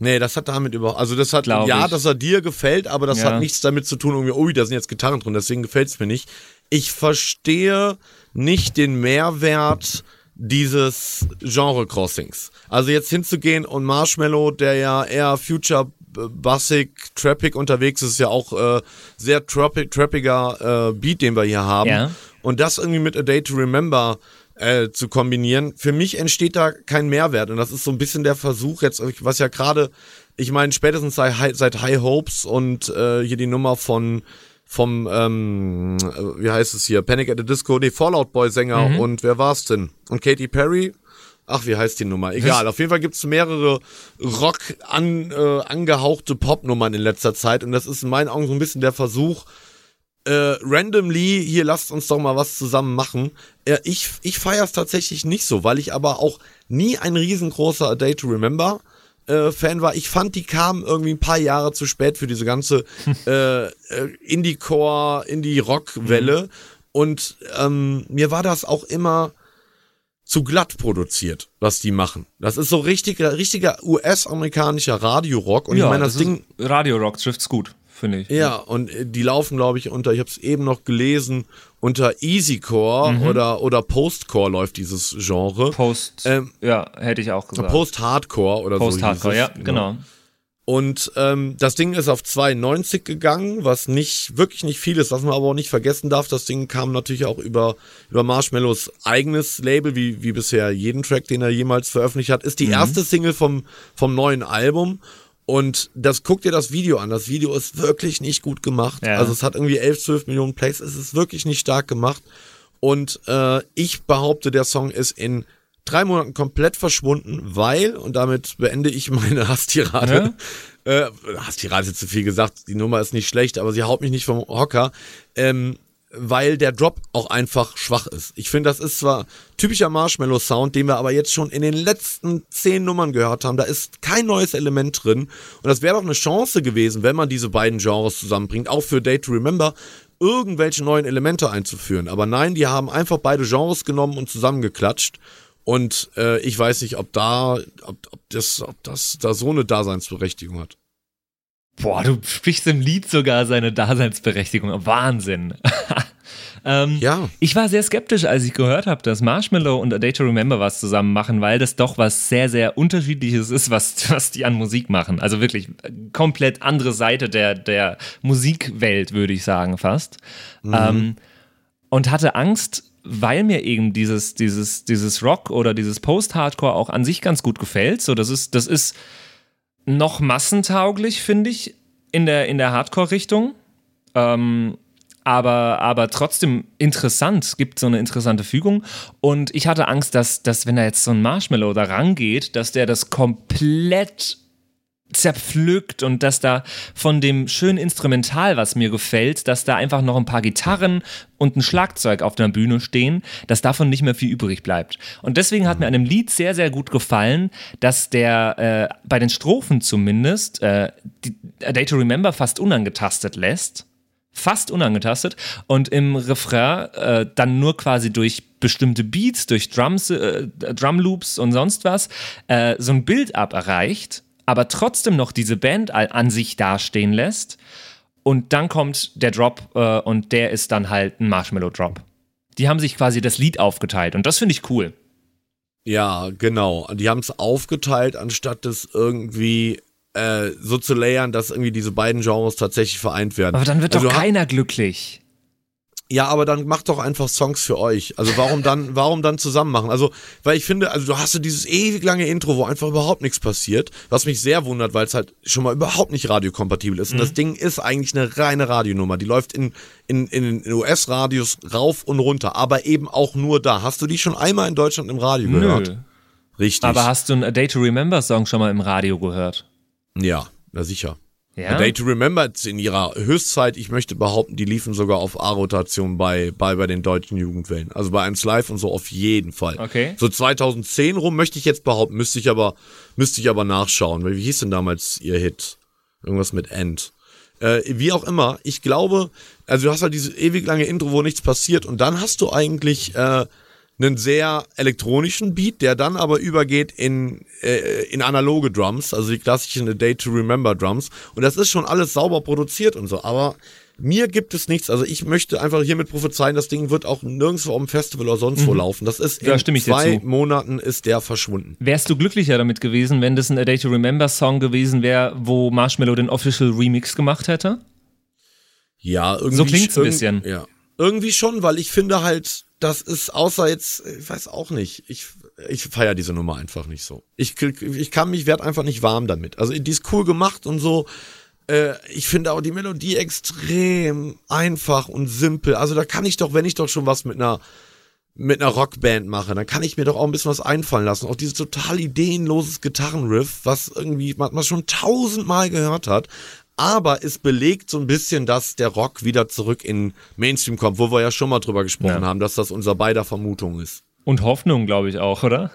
Speaker 2: Nee, das hat damit über. Also, das hat.
Speaker 1: Glaub
Speaker 2: ja,
Speaker 1: ich.
Speaker 2: dass er dir gefällt, aber das
Speaker 1: Ja.
Speaker 2: hat nichts damit zu tun, irgendwie, ui, da sind jetzt Gitarren drin, deswegen gefällt es mir nicht. Ich verstehe nicht den Mehrwert dieses Genre-Crossings. Also, jetzt hinzugehen und Marshmallow, der ja eher Future. Bassig, Trappig unterwegs ist ja auch äh, sehr trappig, trappiger äh, Beat, den wir hier haben.
Speaker 1: Ja.
Speaker 2: Und das irgendwie mit A Day to Remember äh, zu kombinieren, für mich entsteht da kein Mehrwert. Und das ist so ein bisschen der Versuch jetzt, was ja gerade, ich meine, spätestens seit, seit High Hopes und äh, hier die Nummer von vom, ähm, äh, wie heißt es hier, Panic at the Disco, nee, Fallout Boy Sänger und wer war's denn? Und Katy Perry? Ach, wie heißt die Nummer? Egal, auf jeden Fall gibt's mehrere Rock an, äh, angehauchte Popnummern in letzter Zeit und das ist in meinen Augen so ein bisschen der Versuch, äh, randomly, hier lasst uns doch mal was zusammen machen. Äh, ich ich feiere es tatsächlich nicht so, weil ich aber auch nie ein riesengroßer A Day to Remember äh, Fan war. Ich fand, die kamen irgendwie ein paar Jahre zu spät für diese ganze <laughs> äh, äh, Indie-Core, Indie-Rock-Welle. Und ähm, mir war das auch immer zu glatt produziert, was die machen. Das ist so richtiger, richtiger US-amerikanischer Radiorock. Und ich meine, das, Ding.
Speaker 1: Radio Rock trifft's gut, finde ich.
Speaker 2: Ja, und äh, die laufen, glaube ich, unter, ich habe es eben noch gelesen, unter Easycore
Speaker 1: Mhm.
Speaker 2: oder, oder Postcore läuft dieses Genre.
Speaker 1: Post,
Speaker 2: Ähm,
Speaker 1: ja, hätte ich auch gesagt.
Speaker 2: Post-Hardcore oder so.
Speaker 1: Post-Hardcore, ja,
Speaker 2: es.
Speaker 1: genau.
Speaker 2: Und ähm, das Ding ist auf 92 gegangen, was nicht wirklich nicht viel ist, was man aber auch nicht vergessen darf. Das Ding kam natürlich auch über, über Marshmallows eigenes Label, wie, wie bisher jeden Track, den er jemals veröffentlicht hat. Ist die erste Single vom, vom neuen Album. Und das guckt dir das Video an. Das Video ist wirklich nicht gut gemacht.
Speaker 1: Ja.
Speaker 2: Also es hat irgendwie 11, 12 Millionen Plays. Es ist wirklich nicht stark gemacht. Und äh, ich behaupte, der Song ist in drei Monaten komplett verschwunden, weil, und damit beende ich meine <laughs> Hasstirade, äh, Hasstirade ist zu viel gesagt, die Nummer ist nicht schlecht, aber sie haut mich nicht vom Hocker, ähm, weil der Drop auch einfach schwach ist. Ich finde, das ist zwar typischer Marshmallow-Sound, den wir aber jetzt schon in den letzten zehn Nummern gehört haben. Da ist kein neues Element drin. Und das wäre doch eine Chance gewesen, wenn man diese beiden Genres zusammenbringt, auch für Day to Remember, irgendwelche neuen Elemente einzuführen. Aber nein, die haben einfach beide Genres genommen und zusammengeklatscht. Und äh, ich weiß nicht, ob da, ob, ob das, ob das da so eine Daseinsberechtigung hat.
Speaker 1: Boah, du sprichst im Lied sogar seine Daseinsberechtigung. Wahnsinn. <laughs> ähm,
Speaker 2: Ja.
Speaker 1: Ich war sehr skeptisch, als ich gehört habe, dass Marshmallow und A Day to Remember was zusammen machen, weil das doch was sehr, sehr unterschiedliches ist, was, was die an Musik machen. Also wirklich komplett andere Seite der, der Musikwelt, würde ich sagen, fast. Ähm, und hatte Angst, weil mir eben dieses, dieses, dieses Rock oder dieses Post-Hardcore auch an sich ganz gut gefällt. So, das ist, das ist noch massentauglich, finde ich, in der, in der Hardcore-Richtung. Ähm, aber, aber trotzdem interessant, es gibt so eine interessante Fügung. Und ich hatte Angst, dass, dass wenn da jetzt so ein Marshmallow da rangeht, dass der das komplett zerpflückt und dass da von dem schönen Instrumental, was mir gefällt, dass da einfach noch ein paar Gitarren und ein Schlagzeug auf der Bühne stehen, dass davon nicht mehr viel übrig bleibt. Und deswegen hat mir an dem Lied sehr, sehr gut gefallen, dass der äh, bei den Strophen zumindest äh, die, A Day to Remember fast unangetastet lässt. Fast unangetastet. Und im Refrain äh, dann nur quasi durch bestimmte Beats, durch Drums, äh, Drumloops und sonst was äh, so ein Build-up erreicht, aber trotzdem noch diese Band an sich dastehen lässt und dann kommt der Drop äh, und der ist dann halt ein Marshmallow-Drop. Die haben sich quasi das Lied aufgeteilt und das finde ich cool.
Speaker 2: Ja, genau. Die haben es aufgeteilt, anstatt es irgendwie äh, so zu layern, dass irgendwie diese beiden Genres tatsächlich vereint werden.
Speaker 1: Aber dann wird
Speaker 2: Also
Speaker 1: doch keiner glücklich.
Speaker 2: Ja, aber dann macht doch einfach Songs für euch. Also warum dann, <laughs> warum dann zusammen machen? Also, weil ich finde, also du hast so dieses ewig lange Intro, wo einfach überhaupt nichts passiert, was mich sehr wundert, weil es halt schon mal überhaupt nicht radiokompatibel ist. Und das Ding ist eigentlich eine reine Radionummer. Die läuft in, in, in den US-Radios rauf und runter, aber eben auch nur da. Hast du die schon einmal in Deutschland im Radio gehört?
Speaker 1: Nö.
Speaker 2: Richtig.
Speaker 1: Aber hast du einen A Day to Remember Song schon mal im Radio gehört?
Speaker 2: ja, na sicher.
Speaker 1: Ja.
Speaker 2: A Day to Remember in ihrer Höchstzeit, ich möchte behaupten, die liefen sogar auf A-Rotation bei, bei, bei den deutschen Jugendwellen. Also bei 1 Live und so auf jeden Fall.
Speaker 1: Okay.
Speaker 2: So 2010 rum möchte ich jetzt behaupten, müsste ich aber, müsste ich aber nachschauen. Weil Wie hieß denn damals ihr Hit? Irgendwas mit End. Äh, wie auch immer, ich glaube, also du hast halt diese ewig lange Intro, wo nichts passiert und dann hast du eigentlich äh, einen sehr elektronischen Beat, der dann aber übergeht in, äh, in analoge Drums, also die klassischen A Day to Remember Drums. Und das ist schon alles sauber produziert und so, aber mir gibt es nichts. Also ich möchte einfach hiermit prophezeien, das Ding wird auch nirgendwo am Festival oder sonst wo laufen. Das ist
Speaker 1: Ja,
Speaker 2: in
Speaker 1: dir
Speaker 2: zwei. Monaten ist der verschwunden.
Speaker 1: Wärst du glücklicher damit gewesen, wenn das ein A Day to Remember Song gewesen wäre, wo Marshmallow den Official Remix gemacht hätte?
Speaker 2: Ja, irgendwie.
Speaker 1: So klingt's ein bisschen.
Speaker 2: Ja. Irgendwie schon, weil ich finde halt, das ist außer jetzt, ich weiß auch nicht, ich, ich feiere diese Nummer einfach nicht so. Ich, ich kann mich, werd einfach nicht warm damit. Also die ist cool gemacht und so. Äh, ich finde auch die Melodie extrem einfach und simpel. Also da kann ich doch, wenn ich doch schon was mit einer mit einer Rockband mache, dann kann ich mir doch auch ein bisschen was einfallen lassen. Auch dieses total ideenloses Gitarrenriff, was irgendwie man, man schon tausendmal gehört hat. Aber es belegt so ein bisschen, dass der Rock wieder zurück in Mainstream kommt, wo wir ja schon mal drüber gesprochen
Speaker 1: Ja.
Speaker 2: haben, dass das unser beider Vermutung ist.
Speaker 1: Und Hoffnung, glaube ich auch, oder?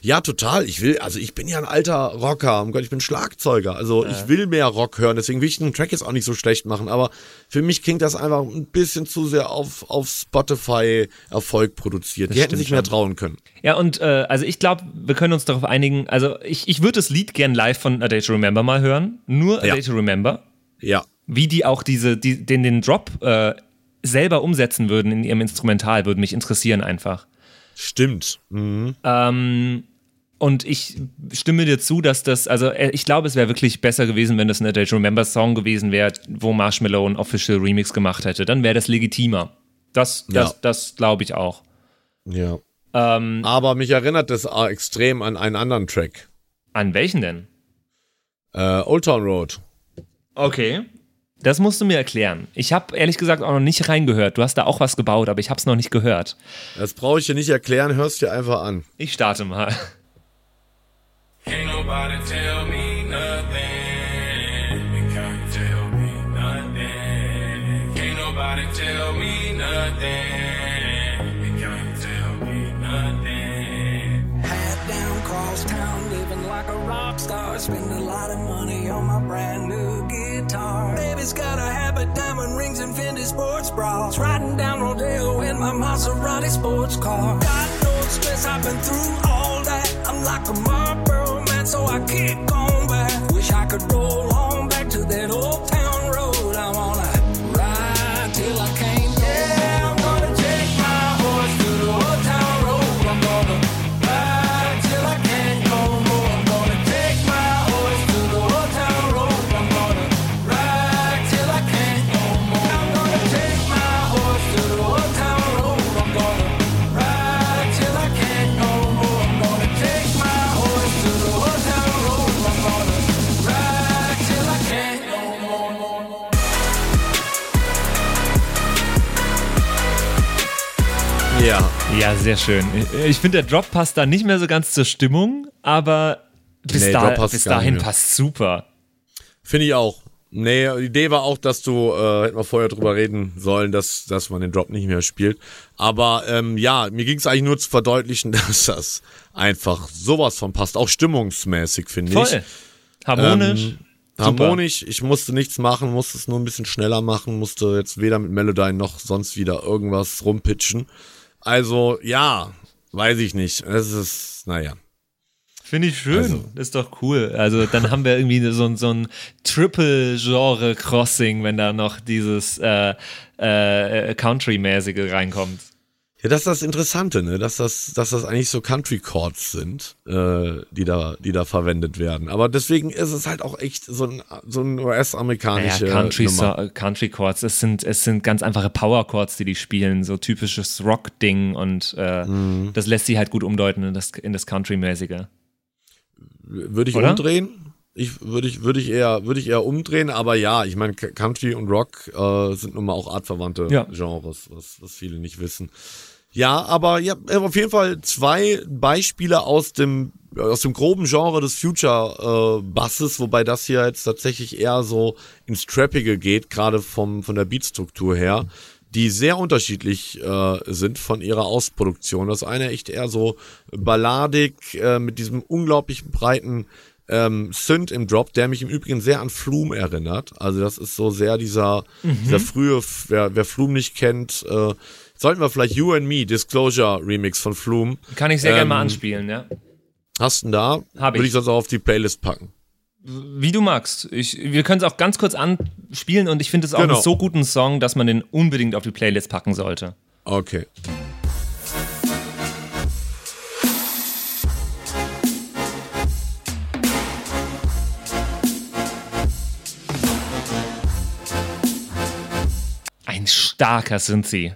Speaker 2: Ja, total. Ich will, also ich bin ja ein alter Rocker. Um Gott, ich bin Schlagzeuger. Also ich will mehr Rock hören. Deswegen will ich den Track jetzt auch nicht so schlecht machen. Aber für mich klingt das einfach ein bisschen zu sehr auf, auf Spotify Erfolg produziert. Die hätten sich mehr trauen können.
Speaker 1: Ja, und äh, also ich glaube, wir können uns darauf einigen, also ich, ich würde das Lied gern live von A Day to Remember mal hören. Nur A
Speaker 2: Ja.
Speaker 1: Day to Remember.
Speaker 2: Ja.
Speaker 1: Wie die auch diese, die, den, den Drop äh, selber umsetzen würden in ihrem Instrumental, würde mich interessieren einfach.
Speaker 2: Stimmt. Mhm.
Speaker 1: Ähm, und ich stimme dir zu, dass das, also äh, ich glaube, es wäre wirklich besser gewesen, wenn das ein Day Remember Song gewesen wäre, wo Marshmallow ein Official Remix gemacht hätte. Dann wäre das legitimer. Das, das,
Speaker 2: Ja.
Speaker 1: das glaube ich auch.
Speaker 2: Ja.
Speaker 1: Ähm,
Speaker 2: Aber mich erinnert das auch extrem an einen anderen Track.
Speaker 1: an welchen denn?
Speaker 2: Äh, Old Town Road.
Speaker 1: Okay. Das musst du mir erklären. Ich habe ehrlich gesagt auch noch nicht reingehört. Du hast da auch was gebaut, aber ich habe es noch nicht gehört.
Speaker 2: Das brauche ich dir nicht erklären, hörst dir einfach an.
Speaker 1: Ich starte mal.
Speaker 6: Can't nobody tell me nothing. You can't tell me nothing. Can't nobody tell me nothing. You can't tell me nothing.
Speaker 5: Hat down, cross town, living like a rock star. Spend got a habit, diamond rings, and Fendi sports bras. Riding down Rodeo in my Maserati sports car. Got no stress, I've been through all that. I'm like a Marlboro man, so I kick on back. Wish I could roll
Speaker 2: Ja.
Speaker 1: Sehr schön. Ich- Ich finde, der Drop passt da nicht mehr so ganz zur Stimmung, aber bis,
Speaker 2: Nee,
Speaker 1: da, bis dahin passt super.
Speaker 2: Finde ich auch. Nee, die Idee war auch, dass du, äh, hätten wir vorher drüber reden sollen, dass, dass man den Drop nicht mehr spielt. Aber ähm, ja, mir ging es eigentlich nur zu verdeutlichen, <laughs> dass das einfach sowas von passt. Auch stimmungsmäßig, finde ich.
Speaker 1: Voll. Harmonisch.
Speaker 2: Ähm, Harmonisch, ich musste nichts machen, musste es nur ein bisschen schneller machen, musste jetzt weder mit Melodyne noch sonst wieder irgendwas rumpitchen. Also, ja, weiß ich nicht. Es ist, naja.
Speaker 1: Finde ich schön.
Speaker 2: Also-
Speaker 1: ist doch cool. Also dann haben wir irgendwie so, ein- so ein Triple-Genre-Crossing, wenn da noch dieses äh, äh, Country-mäßige reinkommt.
Speaker 2: Ja, das ist das Interessante, ne? Dass das, dass das eigentlich so Country Chords sind, äh, die da, die da verwendet werden. Aber deswegen ist es halt auch echt so ein, so ein US-amerikanische
Speaker 1: Ja, Country, so, Country Chords, es sind, es sind ganz einfache Power Chords, die die spielen, so typisches Rock-Ding und äh,
Speaker 2: Mhm.
Speaker 1: das lässt sich halt gut umdeuten in das, in das Country-mäßige.
Speaker 2: Würde ich
Speaker 1: Oder?
Speaker 2: umdrehen? Ich würde ich würde ich eher würde ich eher umdrehen, aber ja, ich meine Country und Rock äh, sind nun mal auch artverwandte
Speaker 1: Ja.
Speaker 2: Genres, was, was viele nicht wissen. Ja, aber ja, auf jeden Fall zwei Beispiele aus dem aus dem groben Genre des Future äh, Basses, wobei das hier jetzt tatsächlich eher so ins Trappige geht, gerade vom von der Beatstruktur her, die sehr unterschiedlich äh, sind von ihrer Ausproduktion. Das eine echt eher so balladig äh, mit diesem unglaublich breiten ähm, Synth im Drop, der mich im Übrigen sehr an Flume erinnert. Also das ist so sehr dieser, dieser frühe, wer, wer Flume nicht kennt, äh, sollten wir vielleicht You and Me, Disclosure Remix von Flume.
Speaker 1: Kann ich sehr gerne mal
Speaker 2: Ähm,
Speaker 1: anspielen, ja.
Speaker 2: Hast du da?
Speaker 1: Hab ich.
Speaker 2: Würde ich sonst auch auf die Playlist packen.
Speaker 1: Wie du magst. Ich, wir können es auch ganz kurz anspielen und ich finde es auch
Speaker 2: Genau.
Speaker 1: einen so guten Song, dass man den unbedingt auf die Playlist packen sollte.
Speaker 2: Okay.
Speaker 1: Ein starker sind sie.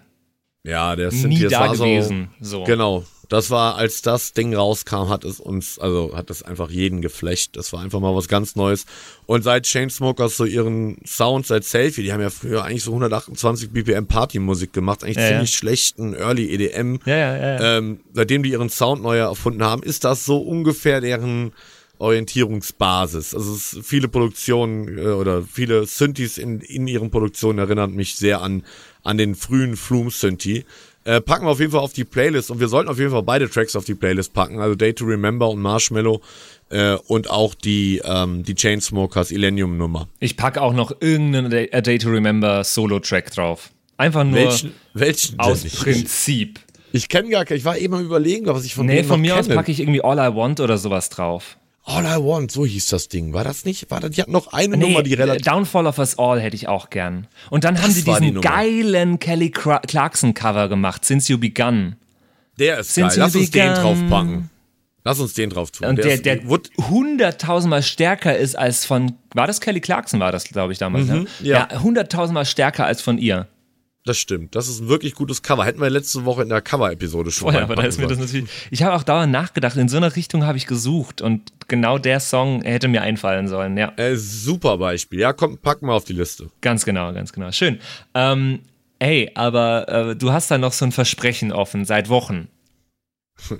Speaker 2: Ja, der sind
Speaker 1: Nie da
Speaker 2: war so-
Speaker 1: gewesen. So.
Speaker 2: Genau. Das war, als das Ding rauskam, hat es uns, also hat es einfach jeden geflecht. Das war einfach mal was ganz Neues. Und seit Chainsmokers so ihren Sound, seit Selfie, die haben ja früher eigentlich so 128 BPM Partymusik gemacht, eigentlich
Speaker 1: Ja, ja.
Speaker 2: ziemlich schlechten Early EDM.
Speaker 1: Ja, ja, ja. ja.
Speaker 2: Ähm, seitdem die ihren Sound neu erfunden haben, ist das so ungefähr deren Orientierungsbasis. Also es ist viele Produktionen äh, oder viele Synthes in, in ihren Produktionen erinnern mich sehr an, an den frühen Flume Synthi. Äh, packen wir auf jeden Fall auf die Playlist und wir sollten auf jeden Fall beide Tracks auf die Playlist packen, also Day to Remember und Marshmallow äh, und auch die, ähm, die Chainsmokers Illenium Nummer.
Speaker 1: Ich packe auch noch irgendeinen Day- A Day to Remember Solo-Track drauf. Einfach nur
Speaker 2: Welchen, welchen
Speaker 1: aus? Prinzip.
Speaker 2: Ich kenne gar keinen, ich war eben am überlegen, was ich von
Speaker 1: Nee, von mir aus
Speaker 2: kenne.
Speaker 1: packe ich irgendwie All I Want oder sowas drauf.
Speaker 2: All I Want, so hieß das Ding. War das nicht? War das, die hatten noch eine Nummer, die
Speaker 1: äh,
Speaker 2: relativ.
Speaker 1: Downfall of Us All hätte ich auch gern. Und dann haben sie
Speaker 2: die
Speaker 1: diesen
Speaker 2: Nummer.
Speaker 1: geilen Kelly Cra- Clarkson Cover gemacht, Since You Begun.
Speaker 2: Der ist
Speaker 1: Since
Speaker 2: geil. Lass uns den
Speaker 1: began.
Speaker 2: draufpacken. Lass uns den drauf tun.
Speaker 1: Und der, der
Speaker 2: wurde-
Speaker 1: hunderttausendmal stärker ist als von, war das Kelly Clarkson, war das, glaube ich, damals, ne?
Speaker 2: Mhm, ja.
Speaker 1: Ja, hunderttausendmal stärker als von ihr.
Speaker 2: Das stimmt. Das ist ein wirklich gutes Cover. Hätten wir letzte Woche in der Cover-Episode schon
Speaker 1: Vorher, aber da ist mir das natürlich. Ich habe auch dauernd nachgedacht, in so einer Richtung habe ich gesucht und genau der Song hätte mir einfallen sollen. Ja,
Speaker 2: Äh, super Beispiel. Ja, komm, packen wir auf die Liste.
Speaker 1: ganz genau, ganz genau. Schön. Ähm, ey, aber äh, du hast da noch so ein Versprechen offen seit Wochen. <laughs>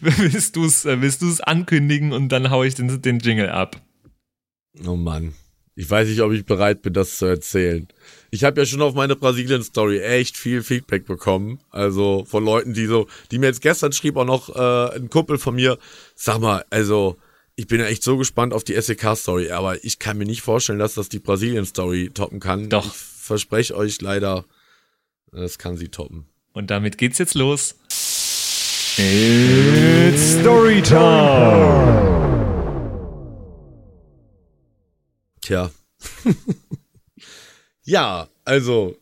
Speaker 1: willst du es äh, willst du's ankündigen und dann hau ich den, den Jingle ab?
Speaker 2: Oh Mann. Ich weiß nicht, ob ich bereit bin, das zu erzählen. Ich habe ja schon auf meine Brasilien-Story echt viel Feedback bekommen. Also von Leuten, die so, die mir jetzt gestern schrieb auch noch äh, ein Kumpel von mir, sag mal, also ich bin ja echt so gespannt auf die SEK-Story, aber ich kann mir nicht vorstellen, dass das die Brasilien-Story toppen kann.
Speaker 1: Doch.
Speaker 2: Ich verspreche euch leider, das kann sie toppen.
Speaker 1: Und damit geht's jetzt los.
Speaker 3: It's Storytime.
Speaker 2: Tja. <laughs> ja, also,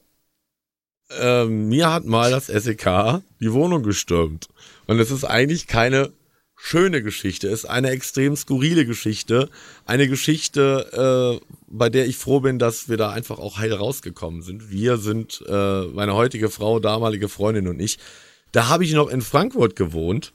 Speaker 2: ähm, mir hat mal das SEK die Wohnung gestürmt. Und es ist eigentlich keine schöne Geschichte, es ist eine extrem skurrile Geschichte. Eine Geschichte, äh, bei der ich froh bin, dass wir da einfach auch heil rausgekommen sind. Wir sind, äh, meine heutige Frau, damalige Freundin und ich. Da habe ich noch in Frankfurt gewohnt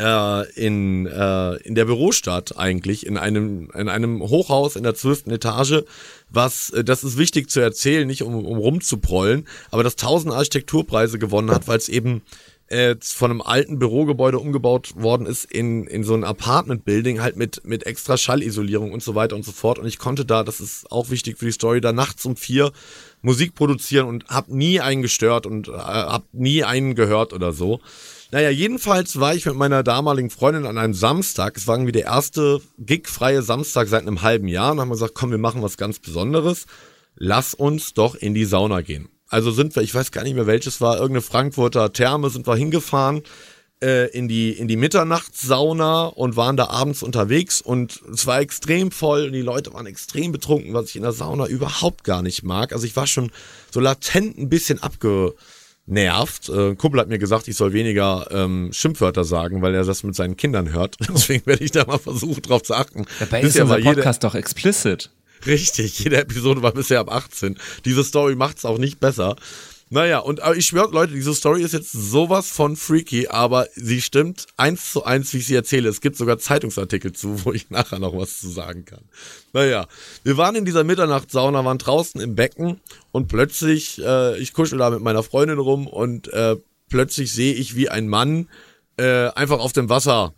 Speaker 2: äh, in, äh, in der Bürostadt eigentlich, in einem, in einem Hochhaus in der zwölften Etage, was, äh, das ist wichtig zu erzählen, nicht um, um rumzuprollen, aber das tausend Architekturpreise gewonnen hat, weil es eben äh, von einem alten Bürogebäude umgebaut worden ist in, in so ein Apartment-Building, halt mit, mit extra Schallisolierung und so weiter und so fort. Und ich konnte da, das ist auch wichtig für die Story, da nachts um vier Musik produzieren und hab nie einen gestört und äh, hab nie einen gehört oder so. Naja, jedenfalls war ich mit meiner damaligen Freundin an einem Samstag. Es war irgendwie der erste gigfreie Samstag seit einem halben Jahr. Und haben wir gesagt, komm, wir machen was ganz Besonderes. Lass uns doch in die Sauna gehen. Also sind wir, ich weiß gar nicht mehr welches war, irgendeine Frankfurter Therme sind wir hingefahren äh, in die in die Mitternachtssauna und waren da abends unterwegs und es war extrem voll und die Leute waren extrem betrunken, was ich in der Sauna überhaupt gar nicht mag. Also ich war schon so latent ein bisschen abgenervt. Äh, ein Kumpel hat mir gesagt, ich soll weniger ähm, Schimpfwörter sagen, weil er das mit seinen Kindern hört. <laughs> Deswegen werde ich da mal versuchen, drauf zu achten.
Speaker 1: Dabei
Speaker 2: Bisher
Speaker 1: ist unser
Speaker 2: jede-
Speaker 1: Podcast doch explicit.
Speaker 2: Richtig, jede Episode war bisher ab 18. Diese Story macht's auch nicht besser. Naja, und ich schwöre, Leute, diese Story ist jetzt sowas von freaky, aber sie stimmt eins zu eins, wie ich sie erzähle. Es gibt sogar Zeitungsartikel zu, wo ich <laughs> nachher noch was zu sagen kann. Naja, wir waren in dieser Mitternachtssauna, waren draußen im Becken und plötzlich, äh, ich kuschel da mit meiner Freundin rum und äh, plötzlich sehe ich, wie ein Mann äh, einfach auf dem Wasser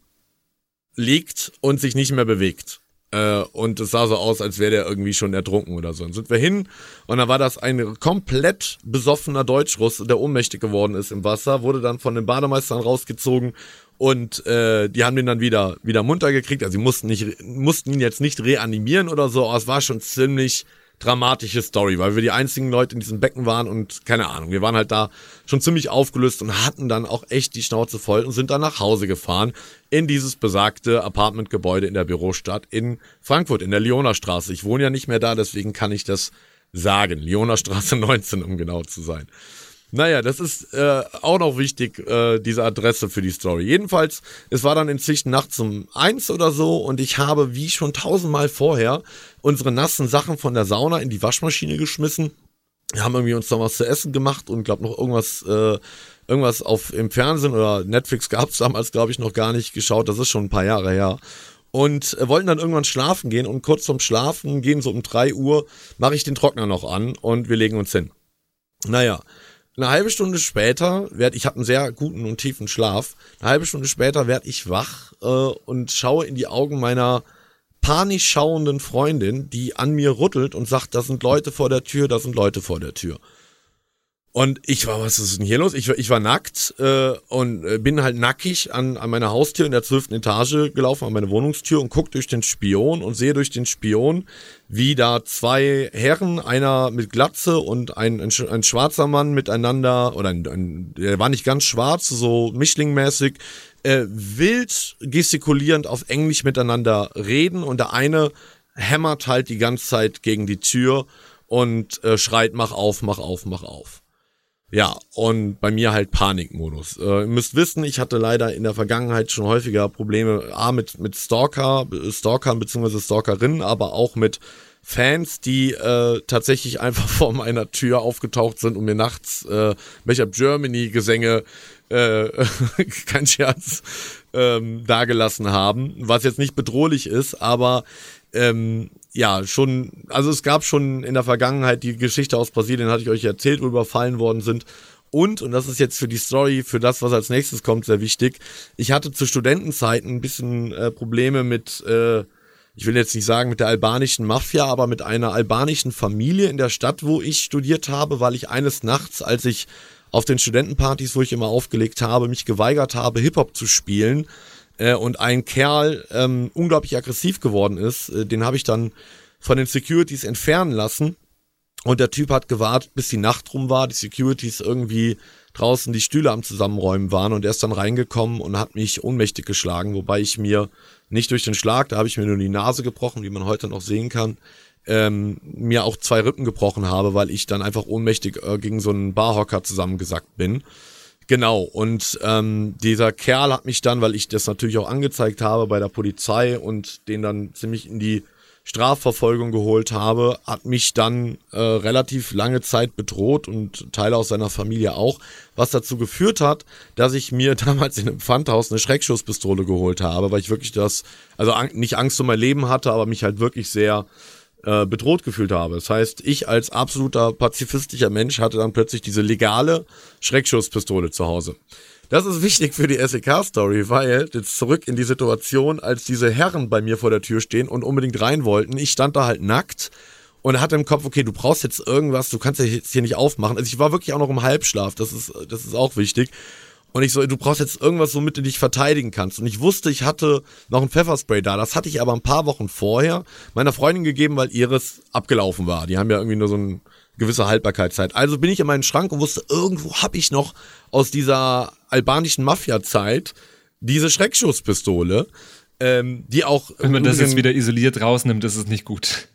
Speaker 2: liegt und sich nicht mehr bewegt. Äh, und es sah so aus, als wäre der irgendwie schon ertrunken oder so. Dann sind wir hin und dann war das ein komplett besoffener Deutschruss, der ohnmächtig geworden ist im Wasser, wurde dann von den Bademeistern rausgezogen und äh, die haben den dann wieder, wieder munter gekriegt. Also sie mussten, nicht, mussten ihn jetzt nicht reanimieren oder so, aber es war schon ziemlich dramatische Story, weil wir die einzigen Leute in diesem Becken waren und keine Ahnung, wir waren halt da schon ziemlich aufgelöst und hatten dann auch echt die Schnauze voll und sind dann nach Hause gefahren in dieses besagte Apartmentgebäude in der Bürostadt in Frankfurt, in der Lionerstraße. Ich wohne ja nicht mehr da, deswegen kann ich das sagen. Lionerstraße 19, <laughs> um genau zu sein. Naja, das ist äh, auch noch wichtig, äh, diese Adresse für die Story. Jedenfalls, es war dann inzwischen nachts um eins oder so und ich habe, wie schon tausendmal vorher, unsere nassen Sachen von der Sauna in die Waschmaschine geschmissen. Wir haben irgendwie uns noch was zu essen gemacht und glaube noch irgendwas, äh, irgendwas auf im Fernsehen oder Netflix <laughs> gab es damals, glaube ich, noch gar nicht geschaut. Das ist schon ein paar Jahre her. Und äh, wollten dann irgendwann schlafen gehen und kurz vorm Schlafen gehen, so um drei Uhr, mache ich den Trockner noch an und wir legen uns hin. Naja, eine halbe Stunde später werd ich habe einen sehr guten und tiefen Schlaf. Eine halbe Stunde später werde ich wach äh, und schaue in die Augen meiner panisch schauenden Freundin, die an mir rüttelt und sagt, da sind Leute vor der Tür, da sind Leute vor der Tür. Und ich war, was ist denn hier los? Ich, war- ich war nackt äh, und äh, bin halt nackig an, an meiner Haustür in der zwölften Etage gelaufen, an meine Wohnungstür und guck durch den Spion und sehe durch den Spion, wie da zwei Herren, einer mit Glatze und ein, ein, ein schwarzer Mann miteinander, oder ein, ein, der war nicht ganz schwarz, so Mischling-mäßig, äh, wild gestikulierend auf Englisch miteinander reden und der eine hämmert halt die ganze Zeit gegen die Tür und äh, schreit, mach auf, mach auf, mach auf. Ja, und bei mir halt Panikmodus. Äh, ihr müsst wissen, ich hatte leider in der Vergangenheit schon häufiger Probleme, A, mit, mit Stalker, Stalkern bzw. Stalkerinnen, aber auch mit Fans, die äh, tatsächlich <laughs> einfach vor meiner Tür aufgetaucht sind und mir nachts äh, Make Up Germany Gesänge, äh, <laughs> kein Scherz, ähm, dagelassen haben, was jetzt nicht bedrohlich ist, aber ähm, ja, schon, also es gab schon in der Vergangenheit die Geschichte aus Brasilien, hatte ich euch erzählt, wo überfallen worden sind. Und, und das ist jetzt für die Story, für das, was als nächstes kommt, sehr wichtig. Ich hatte zu Studentenzeiten ein bisschen äh, Probleme mit, äh, ich will jetzt nicht sagen mit der albanischen Mafia, aber mit einer albanischen Familie in der Stadt, wo ich studiert habe, weil ich eines Nachts, als ich auf den Studentenpartys, wo ich immer aufgelegt habe, mich geweigert habe, Hip-Hop zu spielen, äh, und ein Kerl ähm, unglaublich aggressiv geworden ist. Äh, den habe ich dann von den Securities entfernen lassen. Und der Typ hat gewartet, bis die Nacht rum war, die Securities irgendwie draußen die Stühle am Zusammenräumen waren und er ist dann reingekommen und hat mich ohnmächtig geschlagen, wobei ich mir nicht durch den Schlag, da habe ich mir nur die Nase gebrochen, wie man heute noch sehen kann, ähm, mir auch zwei Rippen gebrochen habe, weil ich dann einfach ohnmächtig äh, gegen so einen Barhocker zusammengesackt bin. Genau, und ähm, dieser Kerl hat mich dann, weil ich das natürlich auch angezeigt habe bei der Polizei und den dann ziemlich in die Strafverfolgung geholt habe, hat mich dann äh, relativ lange Zeit bedroht und Teile aus seiner Familie auch, was dazu geführt hat, dass ich mir <laughs> damals in einem Pfandhaus eine Schreckschusspistole geholt habe, weil ich wirklich das, also an, nicht Angst um mein Leben hatte, aber mich halt wirklich sehr äh, bedroht gefühlt habe. Das heißt, ich als absoluter pazifistischer Mensch hatte dann plötzlich diese legale Schreckschusspistole zu Hause. Das ist wichtig für die SEK-Story, weil jetzt zurück in die Situation, als diese Herren bei mir vor der Tür stehen und unbedingt rein wollten. Ich stand da halt nackt und hatte im Kopf, okay, du brauchst jetzt irgendwas, du kannst jetzt hier nicht aufmachen. Also ich war wirklich auch noch im Halbschlaf, das ist, das ist auch wichtig. Und ich so, du brauchst jetzt irgendwas, womit du dich verteidigen kannst. Und ich wusste, ich hatte noch ein Pfefferspray da. Das hatte ich aber ein paar Wochen vorher meiner Freundin gegeben, weil ihres abgelaufen war. Die haben ja irgendwie nur so eine gewisse Haltbarkeitszeit. Also bin ich in meinen Schrank und wusste, irgendwo habe ich noch aus dieser albanischen Mafia-Zeit diese Schreckschusspistole, ähm, die auch.
Speaker 1: Wenn man das jetzt wieder isoliert rausnimmt, ist es nicht gut.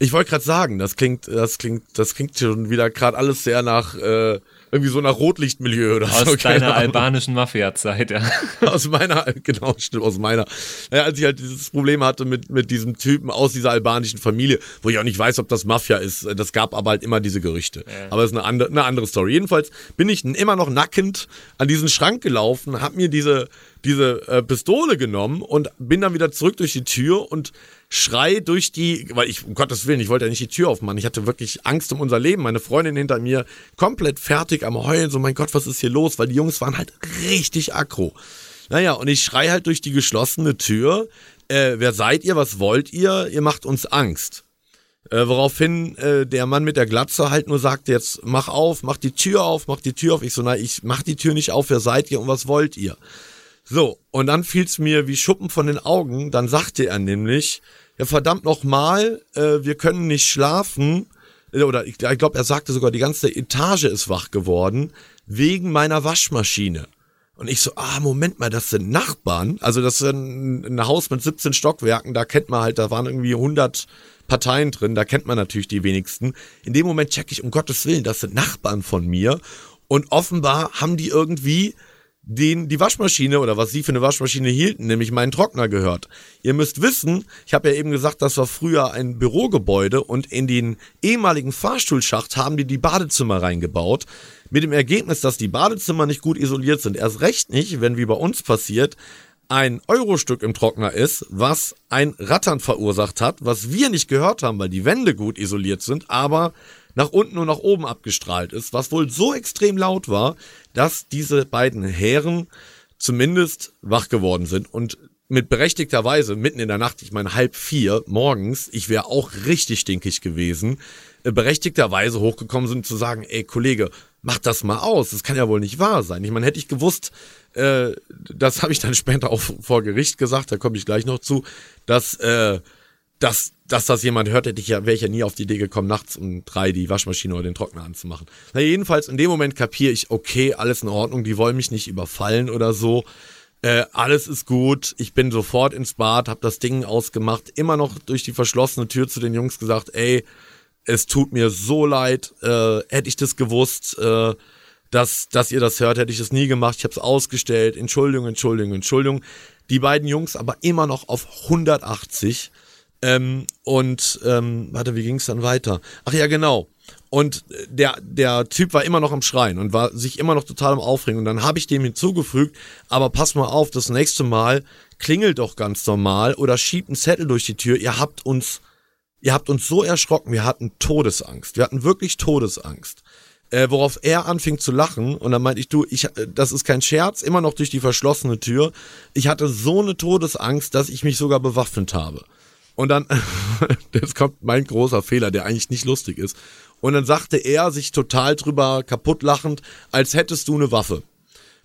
Speaker 2: ich wollte gerade sagen, das klingt, das klingt, das klingt schon wieder gerade alles sehr nach äh, irgendwie so nach Rotlichtmilieu oder
Speaker 1: Aus
Speaker 2: so. keine
Speaker 1: deiner albanischen Mafia-Zeit, ja. <laughs>
Speaker 2: aus meiner, genau, stimmt, aus meiner. Naja, als ich halt dieses Problem hatte mit, mit diesem Typen aus dieser albanischen Familie, wo ich auch nicht weiß, ob das Mafia ist. Das gab aber halt immer diese Gerüchte. Aber es ist eine andere, eine andere Story. Jedenfalls bin ich immer noch nackend an diesen Schrank gelaufen, hab mir diese, diese äh, Pistole genommen und bin dann wieder zurück durch die Tür und schrei durch die, weil ich, um Gottes Willen, ich wollte ja nicht die Tür aufmachen. Ich hatte wirklich Angst um unser Leben. Meine Freundin hinter mir komplett fertig am Heulen, so mein Gott, was ist hier los? Weil die Jungs waren halt richtig aggro. Naja, und ich schrei halt durch die geschlossene Tür. Äh, wer seid ihr? Was wollt ihr? Ihr macht uns Angst. Äh, woraufhin äh, der Mann mit der Glatze halt nur sagte, jetzt mach auf, mach die Tür auf, mach die Tür auf. Ich so, na, ich mach die Tür nicht auf, wer seid ihr und was wollt ihr? So, und dann fiel's mir wie Schuppen von den Augen. Dann sagte er nämlich, ja verdammt nochmal, äh, wir können nicht schlafen. Äh, Oder ich, ich glaube, er sagte sogar, die ganze Etage ist wach geworden, wegen meiner Waschmaschine. Und ich so, ah, Moment mal, das sind Nachbarn. Also das ist ein, ein Haus mit 17 Stockwerken, da kennt man halt, da waren irgendwie 100 Parteien drin, da kennt man natürlich die wenigsten. In dem Moment check ich, um Gottes Willen, das sind Nachbarn von mir. Und offenbar haben die irgendwie den die Waschmaschine oder was sie für eine Waschmaschine hielten, nämlich meinen Trockner gehört. Ihr müsst wissen, ich habe ja eben gesagt, das war früher ein Bürogebäude und in den ehemaligen Fahrstuhlschacht haben die die Badezimmer reingebaut. Mit dem Ergebnis, dass die Badezimmer nicht gut isoliert sind. Erst recht nicht, wenn wie bei uns passiert, ein Eurostück im Trockner ist, was ein Rattern verursacht hat, was wir nicht gehört haben, weil die Wände gut isoliert sind, aber nach unten und nach oben abgestrahlt ist, was wohl so extrem laut war, dass diese beiden Herren zumindest wach geworden sind und mit berechtigter Weise mitten in der Nacht, ich meine halb vier morgens, ich wäre auch richtig stinkig gewesen, äh, berechtigterweise hochgekommen sind zu sagen, ey Kollege, mach das mal aus, das kann ja wohl nicht wahr sein. Ich meine, hätte ich gewusst, äh, das habe ich dann später auch vor Gericht gesagt, da komme ich gleich noch zu, dass äh, dass, dass das jemand hört, hätte ich ja, wäre ich ja nie auf die Idee gekommen, nachts um drei die Waschmaschine oder den Trockner anzumachen. Na, jedenfalls in dem Moment kapiere ich, okay, alles in Ordnung, die wollen mich nicht überfallen oder so. Äh, alles ist gut. Ich bin sofort ins Bad, habe das Ding ausgemacht, immer noch durch die verschlossene Tür zu den Jungs gesagt, ey, es tut mir so leid, äh, hätte ich das gewusst, äh, dass, dass ihr das hört, hätte ich das nie gemacht. Ich habe es ausgestellt. Entschuldigung, Entschuldigung, Entschuldigung. Die beiden Jungs aber immer noch auf 180. Ähm, und ähm, warte, wie ging es dann weiter? Ach ja, genau. Und der, der Typ war immer noch am Schreien und war sich immer noch total am Aufregen. Und dann habe ich dem hinzugefügt, aber pass mal auf, das nächste Mal klingelt doch ganz normal oder schiebt einen Zettel durch die Tür. Ihr habt uns, ihr habt uns so erschrocken, wir hatten Todesangst. Wir hatten wirklich Todesangst. Äh, worauf er anfing zu lachen und dann meinte ich, du, ich, äh, das ist kein Scherz, immer noch durch die verschlossene Tür. Ich hatte so eine Todesangst, dass ich mich sogar bewaffnet habe. Und dann, <laughs> jetzt kommt mein großer Fehler, der eigentlich nicht lustig ist. Und dann sagte er sich total drüber kaputt lachend, als hättest du eine Waffe.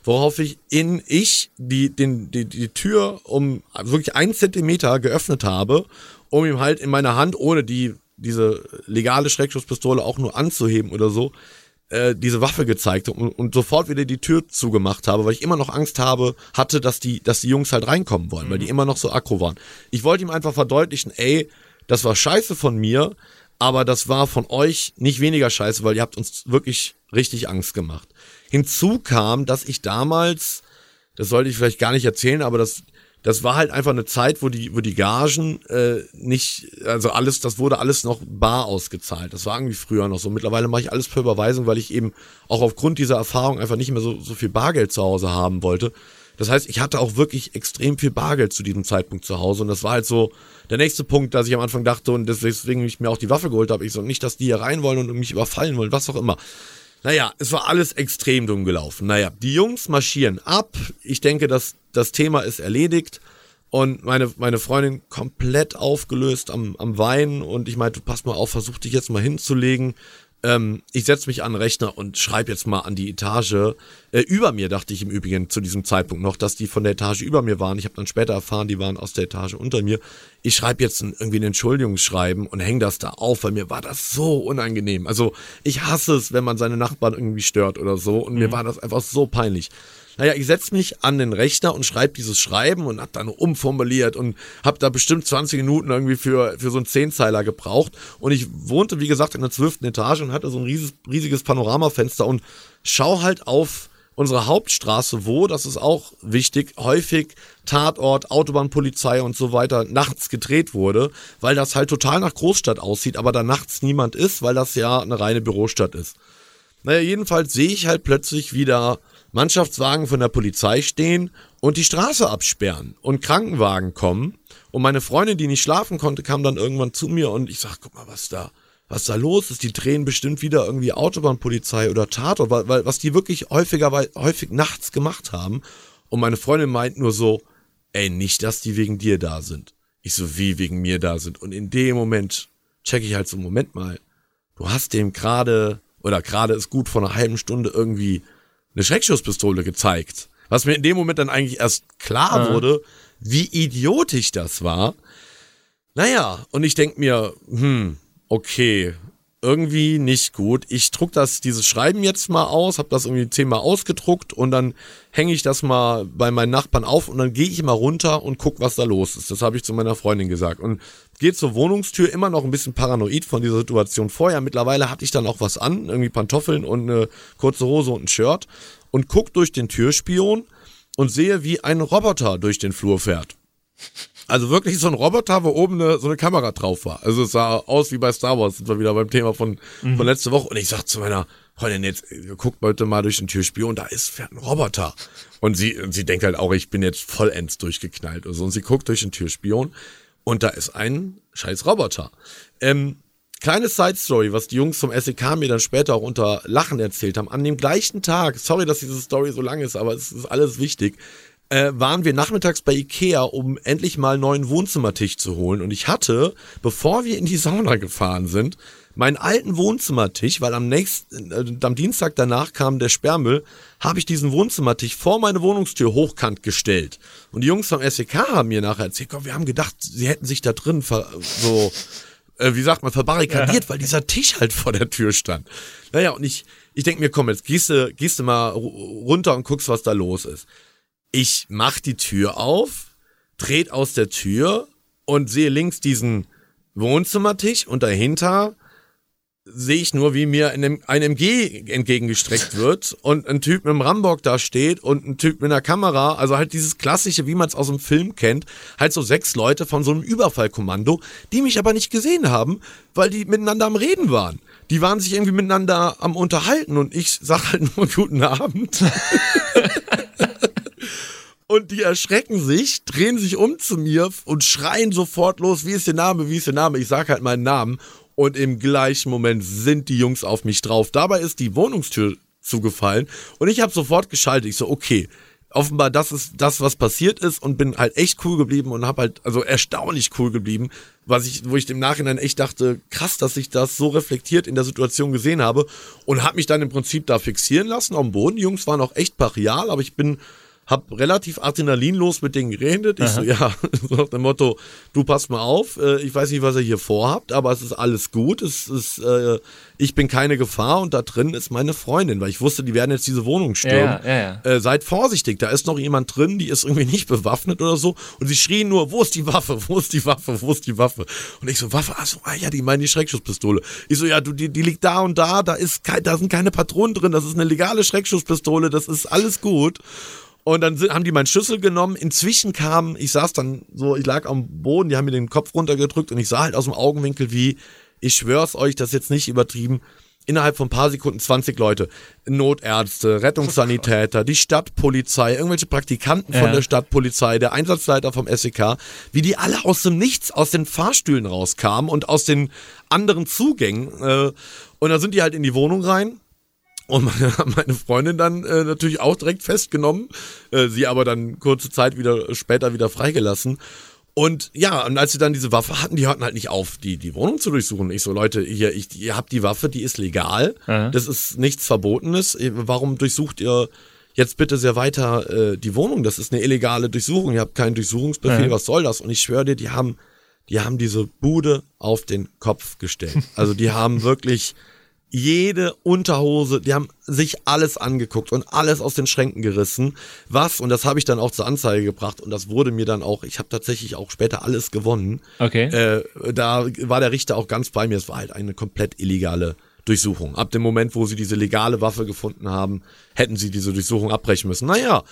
Speaker 2: Worauf ich in ich die, den, die, die Tür um wirklich einen Zentimeter geöffnet habe, um ihm halt in meiner Hand, ohne die, diese legale Schreckschusspistole auch nur anzuheben oder so, äh, diese Waffe gezeigt und, und sofort wieder die Tür zugemacht habe, weil ich immer noch Angst habe, hatte, dass die, dass die Jungs halt reinkommen wollen, weil die immer noch so aggro waren. Ich wollte ihm einfach verdeutlichen, ey, das war scheiße von mir, aber das war von euch nicht weniger scheiße, weil ihr habt uns wirklich richtig Angst gemacht. Hinzu kam, dass ich damals, das sollte ich vielleicht gar nicht erzählen, aber das, das war halt einfach eine Zeit, wo die, wo die Gagen äh, nicht, also alles, das wurde alles noch bar ausgezahlt. Das war irgendwie früher noch so. Mittlerweile mache ich alles per Überweisung, weil ich eben auch aufgrund dieser Erfahrung einfach nicht mehr so, so viel Bargeld zu Hause haben wollte. Das heißt, ich hatte auch wirklich extrem viel Bargeld zu diesem Zeitpunkt zu Hause. Und das war halt so der nächste Punkt, dass ich am Anfang dachte und deswegen ich mir auch die Waffe geholt habe. Ich so, nicht, dass die hier rein wollen und mich überfallen wollen, was auch immer. Naja, es war alles extrem dumm gelaufen. Naja, die Jungs marschieren ab. Ich denke, dass das Thema ist erledigt. Und meine, meine Freundin komplett aufgelöst am, am Weinen und ich meinte, pass mal auf, versuch dich jetzt mal hinzulegen. Ähm, ich setze mich an den Rechner und schreibe jetzt mal an die Etage. Äh, über mir dachte ich im Übrigen zu diesem Zeitpunkt noch, dass die von der Etage über mir waren. Ich habe dann später erfahren, die waren aus der Etage unter mir. Ich schreibe jetzt ein, irgendwie ein Entschuldigungsschreiben und hänge das da auf, weil mir war das so unangenehm. Also ich hasse es, wenn man seine Nachbarn irgendwie stört oder so. Und mir war das einfach so peinlich. Naja, ich setze mich an den Rechner und schreibe dieses Schreiben und habe dann umformuliert und habe da bestimmt 20 Minuten irgendwie für, für so einen Zehnzeiler gebraucht. Und ich wohnte, wie gesagt, in der zwölften Etage und hatte so ein riesiges, riesiges Panoramafenster und schau halt auf unsere Hauptstraße, wo, das ist auch wichtig, häufig Tatort, Autobahnpolizei und so weiter nachts gedreht wurde, weil das halt total nach Großstadt aussieht, aber da nachts niemand ist, weil das ja eine reine Bürostadt ist. Naja, jedenfalls sehe ich halt plötzlich wieder Mannschaftswagen von der Polizei stehen und die Straße absperren und Krankenwagen kommen. Und meine Freundin, die nicht schlafen konnte, kam dann irgendwann zu mir und ich sag, guck mal, was da, was da los ist. Die drehen bestimmt wieder irgendwie Autobahnpolizei oder Tatort, weil, weil was die wirklich häufiger, häufig nachts gemacht haben. Und meine Freundin meint nur so, ey, nicht, dass die wegen dir da sind. Ich so, wie wegen mir da sind. Und in dem Moment check ich halt so, Moment mal, du hast dem gerade, oder gerade ist gut vor einer halben Stunde irgendwie eine Schreckschusspistole gezeigt. Was mir in dem Moment dann eigentlich erst klar
Speaker 1: Ah.
Speaker 2: wurde, wie idiotisch das war. Naja, und ich denk mir, hm, okay, irgendwie nicht gut. Ich druck das, dieses Schreiben jetzt mal aus, hab das irgendwie zehnmal ausgedruckt und dann hänge ich das mal bei meinen Nachbarn auf und dann gehe ich mal runter und guck, was da los ist. Das habe ich zu meiner Freundin gesagt. Und gehe zur Wohnungstür, immer noch ein bisschen paranoid von dieser Situation vorher. Mittlerweile hatte ich dann auch was an, irgendwie Pantoffeln und eine kurze Hose und ein Shirt und guck durch den Türspion und sehe, wie ein Roboter durch den Flur fährt. Also wirklich so ein Roboter, wo oben eine, so eine Kamera drauf war. Also es sah aus wie bei Star Wars, sind wir wieder beim Thema von, von letzte Woche. Und ich sag zu meiner Freundin jetzt, guckt bitte mal durch den Türspion, da ist fährt ein Roboter. Und sie, und sie denkt halt auch, ich bin jetzt vollends durchgeknallt. Und, so. und sie guckt durch den Türspion und da ist ein scheiß Roboter. Ähm, kleine Side Story, was die Jungs vom SEK mir dann später auch unter Lachen erzählt haben. An dem gleichen Tag, sorry, dass diese Story so lang ist, aber es ist alles wichtig, äh, waren wir nachmittags bei Ikea, um endlich mal einen neuen Wohnzimmertisch zu holen. Und ich hatte, bevor wir in die Sauna gefahren sind, meinen alten Wohnzimmertisch, weil am nächsten, äh, am Dienstag danach kam der Sperrmüll, habe ich diesen Wohnzimmertisch vor meine Wohnungstür hochkant gestellt. Und die Jungs vom SEK haben mir nachher erzählt, komm, wir haben gedacht, sie hätten sich da drin ver so, äh, wie sagt man, verbarrikadiert, weil dieser Tisch halt vor der Tür stand. Naja, und ich, ich denke mir, komm, jetzt gehst du, gehst du mal ru- runter und guckst, was da los ist. Ich mach die Tür auf, dreht aus der Tür und sehe links diesen Wohnzimmertisch und dahinter sehe ich nur, wie mir ein MG entgegengestreckt wird und ein Typ mit einem Rambock da steht und ein Typ mit einer Kamera, also halt dieses klassische, wie man es aus dem Film kennt, halt so sechs Leute von so einem Überfallkommando, die mich aber nicht gesehen haben, weil die miteinander am Reden waren. Die waren sich irgendwie miteinander am Unterhalten und ich sag halt nur guten Abend. <laughs> Und die erschrecken sich, drehen sich um zu mir und schreien sofort los, wie ist der Name, wie ist der Name? Ich sag halt meinen Namen. Und im gleichen Moment sind die Jungs auf mich drauf. Dabei ist die Wohnungstür zugefallen und ich habe sofort geschaltet. Ich so, okay, offenbar das ist das, was passiert ist und bin halt echt cool geblieben und habe halt, also erstaunlich cool geblieben, was ich, wo ich im Nachhinein echt dachte, krass, dass ich das so reflektiert in der Situation gesehen habe und habe mich dann im Prinzip da fixieren lassen am Boden. Die Jungs waren auch echt brachial, aber ich bin hab relativ adrenalinlos mit denen geredet. Ich so, ja, <laughs> so nach dem Motto, du passt mal auf, äh, ich weiß nicht, was ihr hier vorhabt, aber es ist alles gut, es ist, äh, ich bin keine Gefahr und da drin ist meine Freundin, weil ich wusste, die werden jetzt diese Wohnung stürmen.
Speaker 1: Ja, ja,
Speaker 2: Äh, seid vorsichtig, da ist noch jemand drin, die ist irgendwie nicht bewaffnet oder so und sie schrien nur, wo ist die Waffe, wo ist die Waffe, wo ist die Waffe? Und ich so, Waffe, achso, ah ja, die meinen die Schreckschusspistole. Ich so, ja, du, die, die liegt da und da, da ist kein, da sind keine Patronen drin, das ist eine legale Schreckschusspistole, das ist alles gut. Und dann sind, haben die meinen Schlüssel genommen. Inzwischen kam, ich saß dann so, ich lag am Boden, die haben mir den Kopf runtergedrückt und ich sah halt aus dem Augenwinkel, wie, ich schwör's euch, das ist jetzt nicht übertrieben, innerhalb von ein paar Sekunden 20 Leute, Notärzte, Rettungssanitäter, die Stadtpolizei, irgendwelche Praktikanten von
Speaker 1: Ja.
Speaker 2: der Stadtpolizei, der Einsatzleiter vom SEK, wie die alle aus dem Nichts, aus den Fahrstühlen rauskamen und aus den anderen Zugängen. Äh, und dann sind die halt in die Wohnung rein Und meine, <laughs> meine Freundin dann äh, natürlich auch direkt festgenommen, äh, sie aber dann kurze Zeit wieder später wieder freigelassen. Und ja, und als sie dann diese Waffe hatten, die hörten halt nicht auf, die, die Wohnung zu durchsuchen. Ich so, Leute, hier, ich, ihr habt die Waffe, die ist legal.
Speaker 1: Aha.
Speaker 2: Das ist nichts Verbotenes. Warum durchsucht ihr jetzt bitte sehr weiter äh, die Wohnung? Das ist eine illegale Durchsuchung. Ihr habt keinen Durchsuchungsbefehl.
Speaker 1: Ja.
Speaker 2: Was soll das? Und ich schwöre dir, die haben, die haben diese Bude auf den Kopf gestellt. Also die haben wirklich jede Unterhose, die haben sich alles angeguckt und alles aus den Schränken gerissen. Was, und das habe ich dann auch zur Anzeige gebracht und das wurde mir dann auch, ich habe tatsächlich auch später alles gewonnen.
Speaker 1: Okay.
Speaker 2: Äh, da war der Richter auch ganz bei mir. Es war halt eine komplett illegale Durchsuchung. Ab dem Moment, wo sie diese legale Waffe gefunden haben, hätten sie diese Durchsuchung abbrechen müssen. Naja,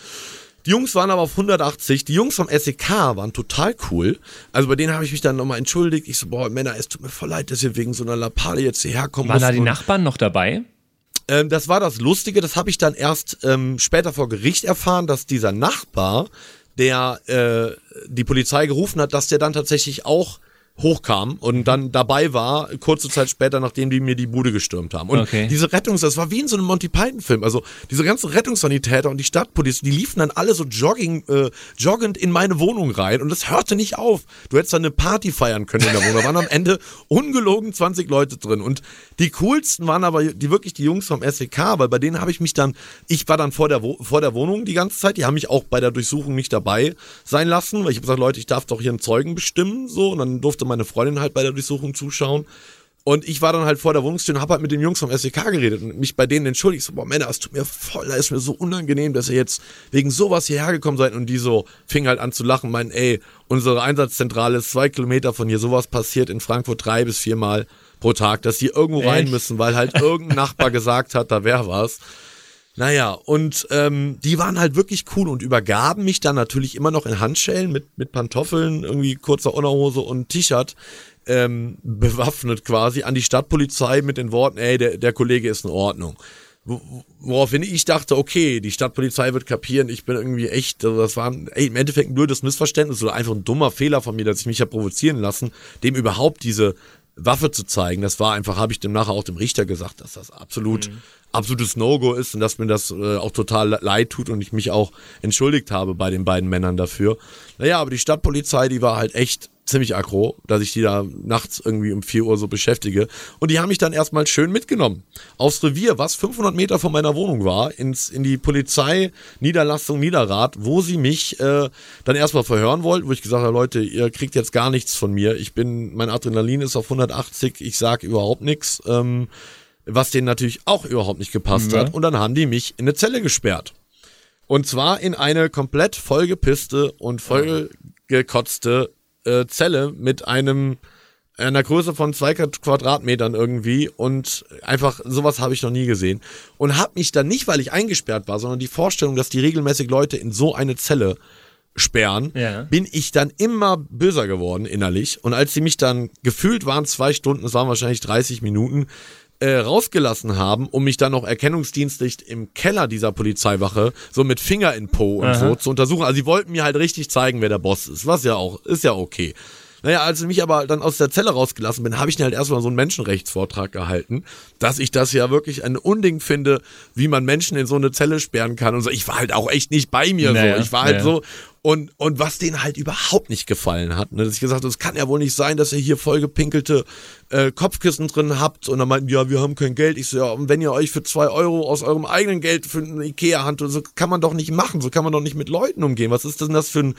Speaker 2: die Jungs waren aber auf 180. Die Jungs vom SEK waren total cool. Also bei denen habe ich mich dann nochmal entschuldigt. Ich so, boah, Männer, es tut mir voll leid, dass ihr wegen so einer Lappale jetzt hierher kommen
Speaker 1: Waren da die. Nachbarn noch dabei?
Speaker 2: Ähm, das war das Lustige, das habe ich dann erst ähm, später vor Gericht erfahren, dass dieser Nachbar, der äh, die Polizei gerufen hat, dass der dann tatsächlich auch hochkam und dann dabei war, kurze Zeit später, nachdem die mir die Bude gestürmt haben. Und
Speaker 1: Okay.
Speaker 2: diese Rettungs, das war wie in so einem Monty Python-Film. Also diese ganzen Rettungssanitäter und die Stadtpolizei, die liefen dann alle so jogging, äh, joggend in meine Wohnung rein und das hörte nicht auf. Du hättest dann eine Party feiern können in der Wohnung. Da waren am Ende ungelogen 20 Leute drin. Und die coolsten waren aber die wirklich die Jungs vom SEK, weil bei denen habe ich mich dann, ich war dann vor der, Wo vor der Wohnung die ganze Zeit, die haben mich auch bei der Durchsuchung nicht dabei sein lassen, weil ich habe gesagt, Leute, ich darf doch hier einen Zeugen bestimmen, so, und dann durfte meine Freundin halt bei der Durchsuchung zuschauen. Und ich war dann halt vor der Wohnungstür und habe halt mit den Jungs vom SEK geredet und mich bei denen entschuldigt. So, boah, Männer, es tut mir voll, es ist mir so unangenehm, dass ihr jetzt wegen sowas hierher gekommen seid. Und die so fingen halt an zu lachen, meinen, ey, unsere Einsatzzentrale ist zwei Kilometer von hier. Sowas passiert in Frankfurt drei bis viermal pro Tag, dass die irgendwo rein
Speaker 1: Echt?
Speaker 2: müssen, weil halt <laughs> irgendein Nachbar gesagt hat, da wäre was. Naja, und ähm, die waren halt wirklich cool und übergaben mich dann natürlich immer noch in Handschellen mit, mit Pantoffeln, irgendwie kurzer Unterhose und T-Shirt, ähm, <laughs> bewaffnet quasi an die Stadtpolizei mit den Worten, ey, der, der Kollege ist in Ordnung. Wo- Woraufhin ich dachte, okay, die Stadtpolizei wird kapieren, ich bin irgendwie echt, also das war ey, im Endeffekt ein blödes Missverständnis oder einfach ein dummer Fehler von mir, dass ich mich habe provozieren lassen, dem überhaupt diese Waffe zu zeigen. Das war einfach, habe ich dem nachher auch dem Richter gesagt, dass das absolut, absolutes No-Go ist und dass mir das äh, auch total leid tut und ich mich auch entschuldigt habe bei den beiden Männern dafür. Naja, aber die Stadtpolizei, die war halt echt ziemlich aggro, dass ich die da nachts irgendwie um 4 Uhr so beschäftige. Und die haben mich dann erstmal schön mitgenommen. Aufs Revier, was 500 Meter von meiner Wohnung war, ins, in die Polizei-Niederlassung Niederrad, wo sie mich äh, dann erstmal verhören wollten, wo ich gesagt habe, Leute, ihr kriegt jetzt gar nichts von mir. Ich bin, mein Adrenalin ist auf 180, ich sag überhaupt nichts. Ähm, was denen natürlich auch überhaupt nicht gepasst
Speaker 1: Ja.
Speaker 2: hat. Und dann haben die mich in eine Zelle gesperrt. Und zwar in eine komplett vollgepisste und vollgekotzte äh, Zelle mit einem einer Größe von zwei Quadratmetern irgendwie und einfach sowas habe ich noch nie gesehen und habe mich dann nicht, weil ich eingesperrt war, sondern die Vorstellung, dass die regelmäßig Leute in so eine Zelle sperren,
Speaker 1: Ja.
Speaker 2: bin ich dann immer böser geworden innerlich und als sie mich dann gefühlt waren zwei Stunden, es waren wahrscheinlich 30 Minuten, äh, rausgelassen haben, um mich dann noch erkennungsdienstlich im Keller dieser Polizeiwache so mit Finger in Po und
Speaker 1: Aha.
Speaker 2: so zu untersuchen. Also sie wollten mir halt richtig zeigen, wer der Boss ist, was ja auch, ist ja okay. Naja, als ich mich aber dann aus der Zelle rausgelassen bin, habe ich dann halt erstmal so einen Menschenrechtsvortrag gehalten, dass ich das ja wirklich ein Unding finde, wie man Menschen in so eine Zelle sperren kann und so. Ich war halt auch echt nicht bei mir
Speaker 1: Naja,
Speaker 2: so. Ich war halt
Speaker 1: naja.
Speaker 2: so, und, und was denen halt überhaupt nicht gefallen hat, ne, dass ich gesagt habe, es kann ja wohl nicht sein, dass ihr hier vollgepinkelte äh, Kopfkissen drin habt. Und dann meinten, ja, wir haben kein Geld. Ich so, ja, und wenn ihr euch für zwei Euro aus eurem eigenen Geld für eine Ikea-Hand, so kann man doch nicht machen, so kann man doch nicht mit Leuten umgehen. Was ist denn das für ein,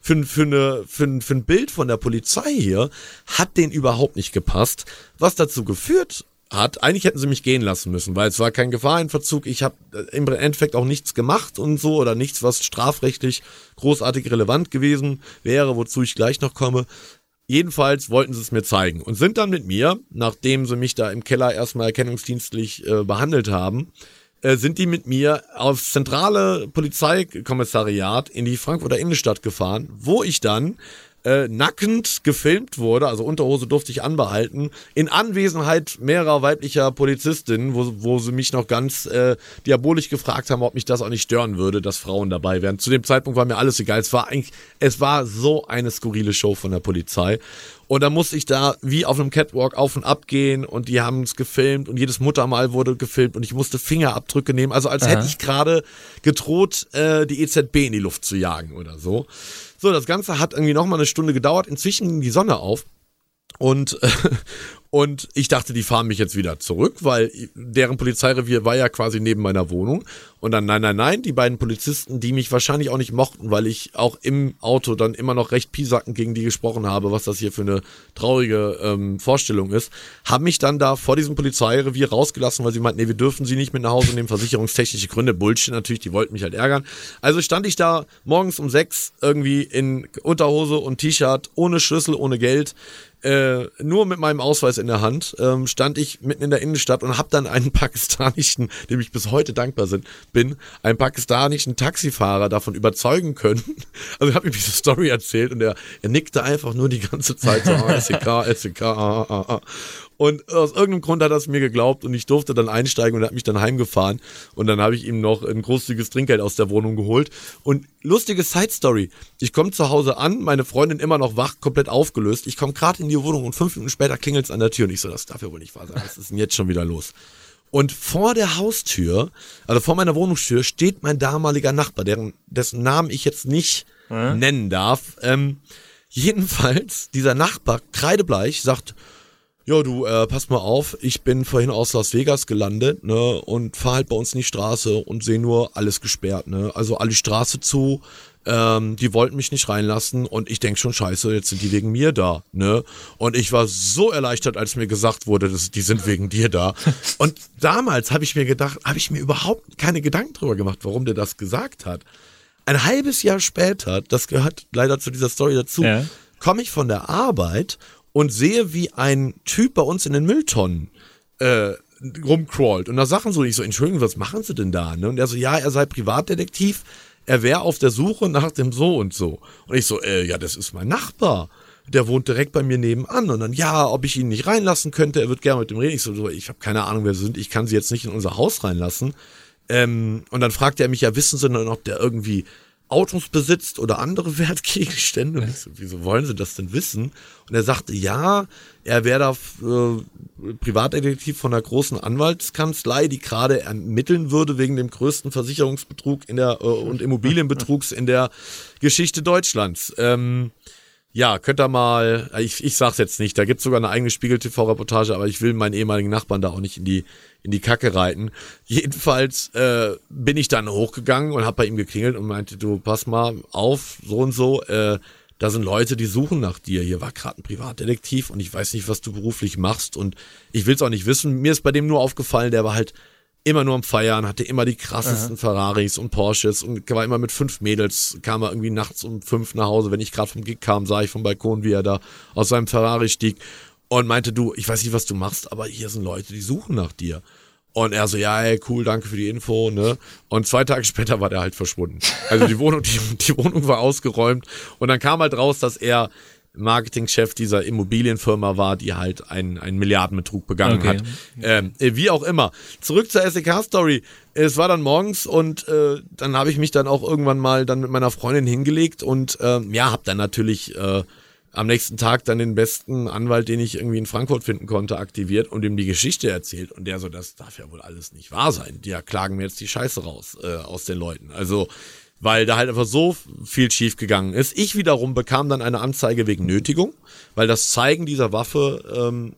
Speaker 2: für, für, eine, für, ein, für ein Bild von der Polizei hier? Hat denen überhaupt nicht gepasst. Was dazu geführt hat, eigentlich hätten sie mich gehen lassen müssen, weil es war kein Gefahrenverzug. Ich habe im Endeffekt auch nichts gemacht und so oder nichts, was strafrechtlich großartig relevant gewesen wäre, wozu ich gleich noch komme. Jedenfalls wollten sie es mir zeigen und sind dann mit mir, nachdem sie mich da im Keller erstmal erkennungsdienstlich äh, behandelt haben, äh, sind die mit mir aufs zentrale Polizeikommissariat in die Frankfurter Innenstadt gefahren, wo ich dann äh, nackend gefilmt wurde, also Unterhose durfte ich anbehalten, in Anwesenheit mehrerer weiblicher Polizistinnen, wo, wo sie mich noch ganz äh, diabolisch gefragt haben, ob mich das auch nicht stören würde, dass Frauen dabei wären. Zu dem Zeitpunkt war mir alles egal. Es war eigentlich, es war so eine skurrile Show von der Polizei. Und dann musste ich da wie auf einem Catwalk auf und ab gehen und die haben es gefilmt und jedes Muttermal wurde gefilmt und ich musste Fingerabdrücke nehmen. Also als hätte ich gerade gedroht, äh, die EZB in die Luft zu jagen oder so. So, das Ganze hat irgendwie nochmal eine Stunde gedauert. Inzwischen ging die Sonne auf. Und, äh, und ich dachte, die fahren mich jetzt wieder zurück, weil deren Polizeirevier war ja quasi neben meiner Wohnung. Und dann, nein, nein, nein, die beiden Polizisten, die mich wahrscheinlich auch nicht mochten, weil ich auch im Auto dann immer noch recht piesacken gegen die gesprochen habe, was das hier für eine traurige ähm, Vorstellung ist, haben mich dann da vor diesem Polizeirevier rausgelassen, weil sie meinten, nee, wir dürfen sie nicht mit nach Hause nehmen, versicherungstechnische Gründe, Bullshit natürlich, die wollten mich halt ärgern. Also stand ich da morgens um sechs irgendwie in Unterhose und T-Shirt, ohne Schlüssel, ohne Geld, äh, nur mit meinem Ausweis in der Hand ähm, stand ich mitten in der Innenstadt und habe dann einen pakistanischen, dem ich bis heute dankbar sind, bin, einen pakistanischen Taxifahrer davon überzeugen können. <laughs> Also ich habe ihm diese Story erzählt und er, er nickte einfach nur die ganze Zeit so, ah, SEK, SEK, ah, ah, ah. Und aus irgendeinem Grund hat er es mir geglaubt und ich durfte dann einsteigen und er hat mich dann heimgefahren. Und dann habe ich ihm noch ein großzügiges Trinkgeld aus der Wohnung geholt. Und lustige Side Story. Ich komme zu Hause an, meine Freundin immer noch wach, komplett aufgelöst. Ich komme gerade in die Wohnung und fünf Minuten später klingelt es an der Tür und ich so, das darf ja wohl nicht wahr sein. Was ist denn jetzt schon wieder los? Und vor der Haustür, also vor meiner Wohnungstür, steht mein damaliger Nachbar, deren, dessen Namen ich jetzt nicht nennen darf. Ähm, jedenfalls, dieser Nachbar, kreidebleich, sagt, ja, du, äh, pass mal auf, ich bin vorhin aus Las Vegas gelandet, ne, und fahr halt bei uns in die Straße und sehe nur alles gesperrt, ne. Also alle Straße zu, ähm, die wollten mich nicht reinlassen und ich denk schon, scheiße, jetzt sind die wegen mir da, ne? Und ich war so erleichtert, als mir gesagt wurde, dass die sind wegen dir da. <laughs> Und damals habe ich mir gedacht, habe ich mir überhaupt keine Gedanken drüber gemacht, warum der das gesagt hat. Ein halbes Jahr später, das gehört leider zu dieser Story dazu,
Speaker 1: Ja.
Speaker 2: komme ich von der Arbeit und sehe, wie ein Typ bei uns in den Mülltonnen äh, rumcrawlt und da Sachen so, ich so, Entschuldigung, was machen Sie denn da? Ne? Und er so, ja, er sei Privatdetektiv, er wäre auf der Suche nach dem so und so. Und ich so, äh, ja, das ist mein Nachbar. Der wohnt direkt bei mir nebenan. Und dann, ja, ob ich ihn nicht reinlassen könnte, er wird gerne mit dem reden. Ich so, ich habe keine Ahnung, wer sie sind, ich kann sie jetzt nicht in unser Haus reinlassen. Ähm, und dann fragte er mich, ja, wissen Sie denn, ob der irgendwie Autos besitzt oder andere <laughs> Wertgegenstände? Und ich so, wieso wollen Sie das denn wissen? Und er sagte, ja, er wäre da äh, Privatdetektiv von einer großen Anwaltskanzlei, die gerade ermitteln würde wegen dem größten Versicherungsbetrug in der äh, und <laughs> Immobilienbetrugs in der Geschichte Deutschlands. Ähm, ja, könnt ihr mal, ich, ich sag's jetzt nicht, da gibt's sogar eine eigene Spiegel-TV-Reportage, aber ich will meinen ehemaligen Nachbarn da auch nicht in die, in die Kacke reiten. Jedenfalls äh, bin ich dann hochgegangen und hab bei ihm geklingelt und meinte, du, pass mal auf, so und so, äh, da sind Leute, die suchen nach dir. Hier war gerade ein Privatdetektiv und ich weiß nicht, was du beruflich machst und ich will's auch nicht wissen. Mir ist bei dem nur aufgefallen, der war halt immer nur am Feiern, hatte immer die krassesten Ferraris und Porsches und war immer mit fünf Mädels, kam er irgendwie nachts um fünf nach Hause. Wenn ich gerade vom Gig kam, sah ich vom Balkon, wie er da aus seinem Ferrari stieg und meinte, du, ich weiß nicht, was du machst, aber hier sind Leute, die suchen nach dir. Und er so, ja, ey, cool, danke für die Info, ne? Und zwei Tage später war der halt verschwunden. Also die Wohnung, die, die Wohnung war ausgeräumt und dann kam halt raus, dass er Marketingchef dieser Immobilienfirma war, die halt einen, einen Milliardenbetrug begangen
Speaker 1: Okay.
Speaker 2: hat. Ähm, äh, wie auch immer. Zurück zur SEK-Story. Es war dann morgens und äh, dann habe ich mich dann auch irgendwann mal dann mit meiner Freundin hingelegt und ähm, ja, habe dann natürlich äh, am nächsten Tag dann den besten Anwalt, den ich irgendwie in Frankfurt finden konnte, aktiviert und ihm die Geschichte erzählt. Und der so, das darf ja wohl alles nicht wahr sein. Die klagen mir jetzt die Scheiße raus äh, aus den Leuten. Also weil da halt einfach so viel schief gegangen ist. Ich wiederum bekam dann eine Anzeige wegen Nötigung, weil das Zeigen dieser Waffe ähm,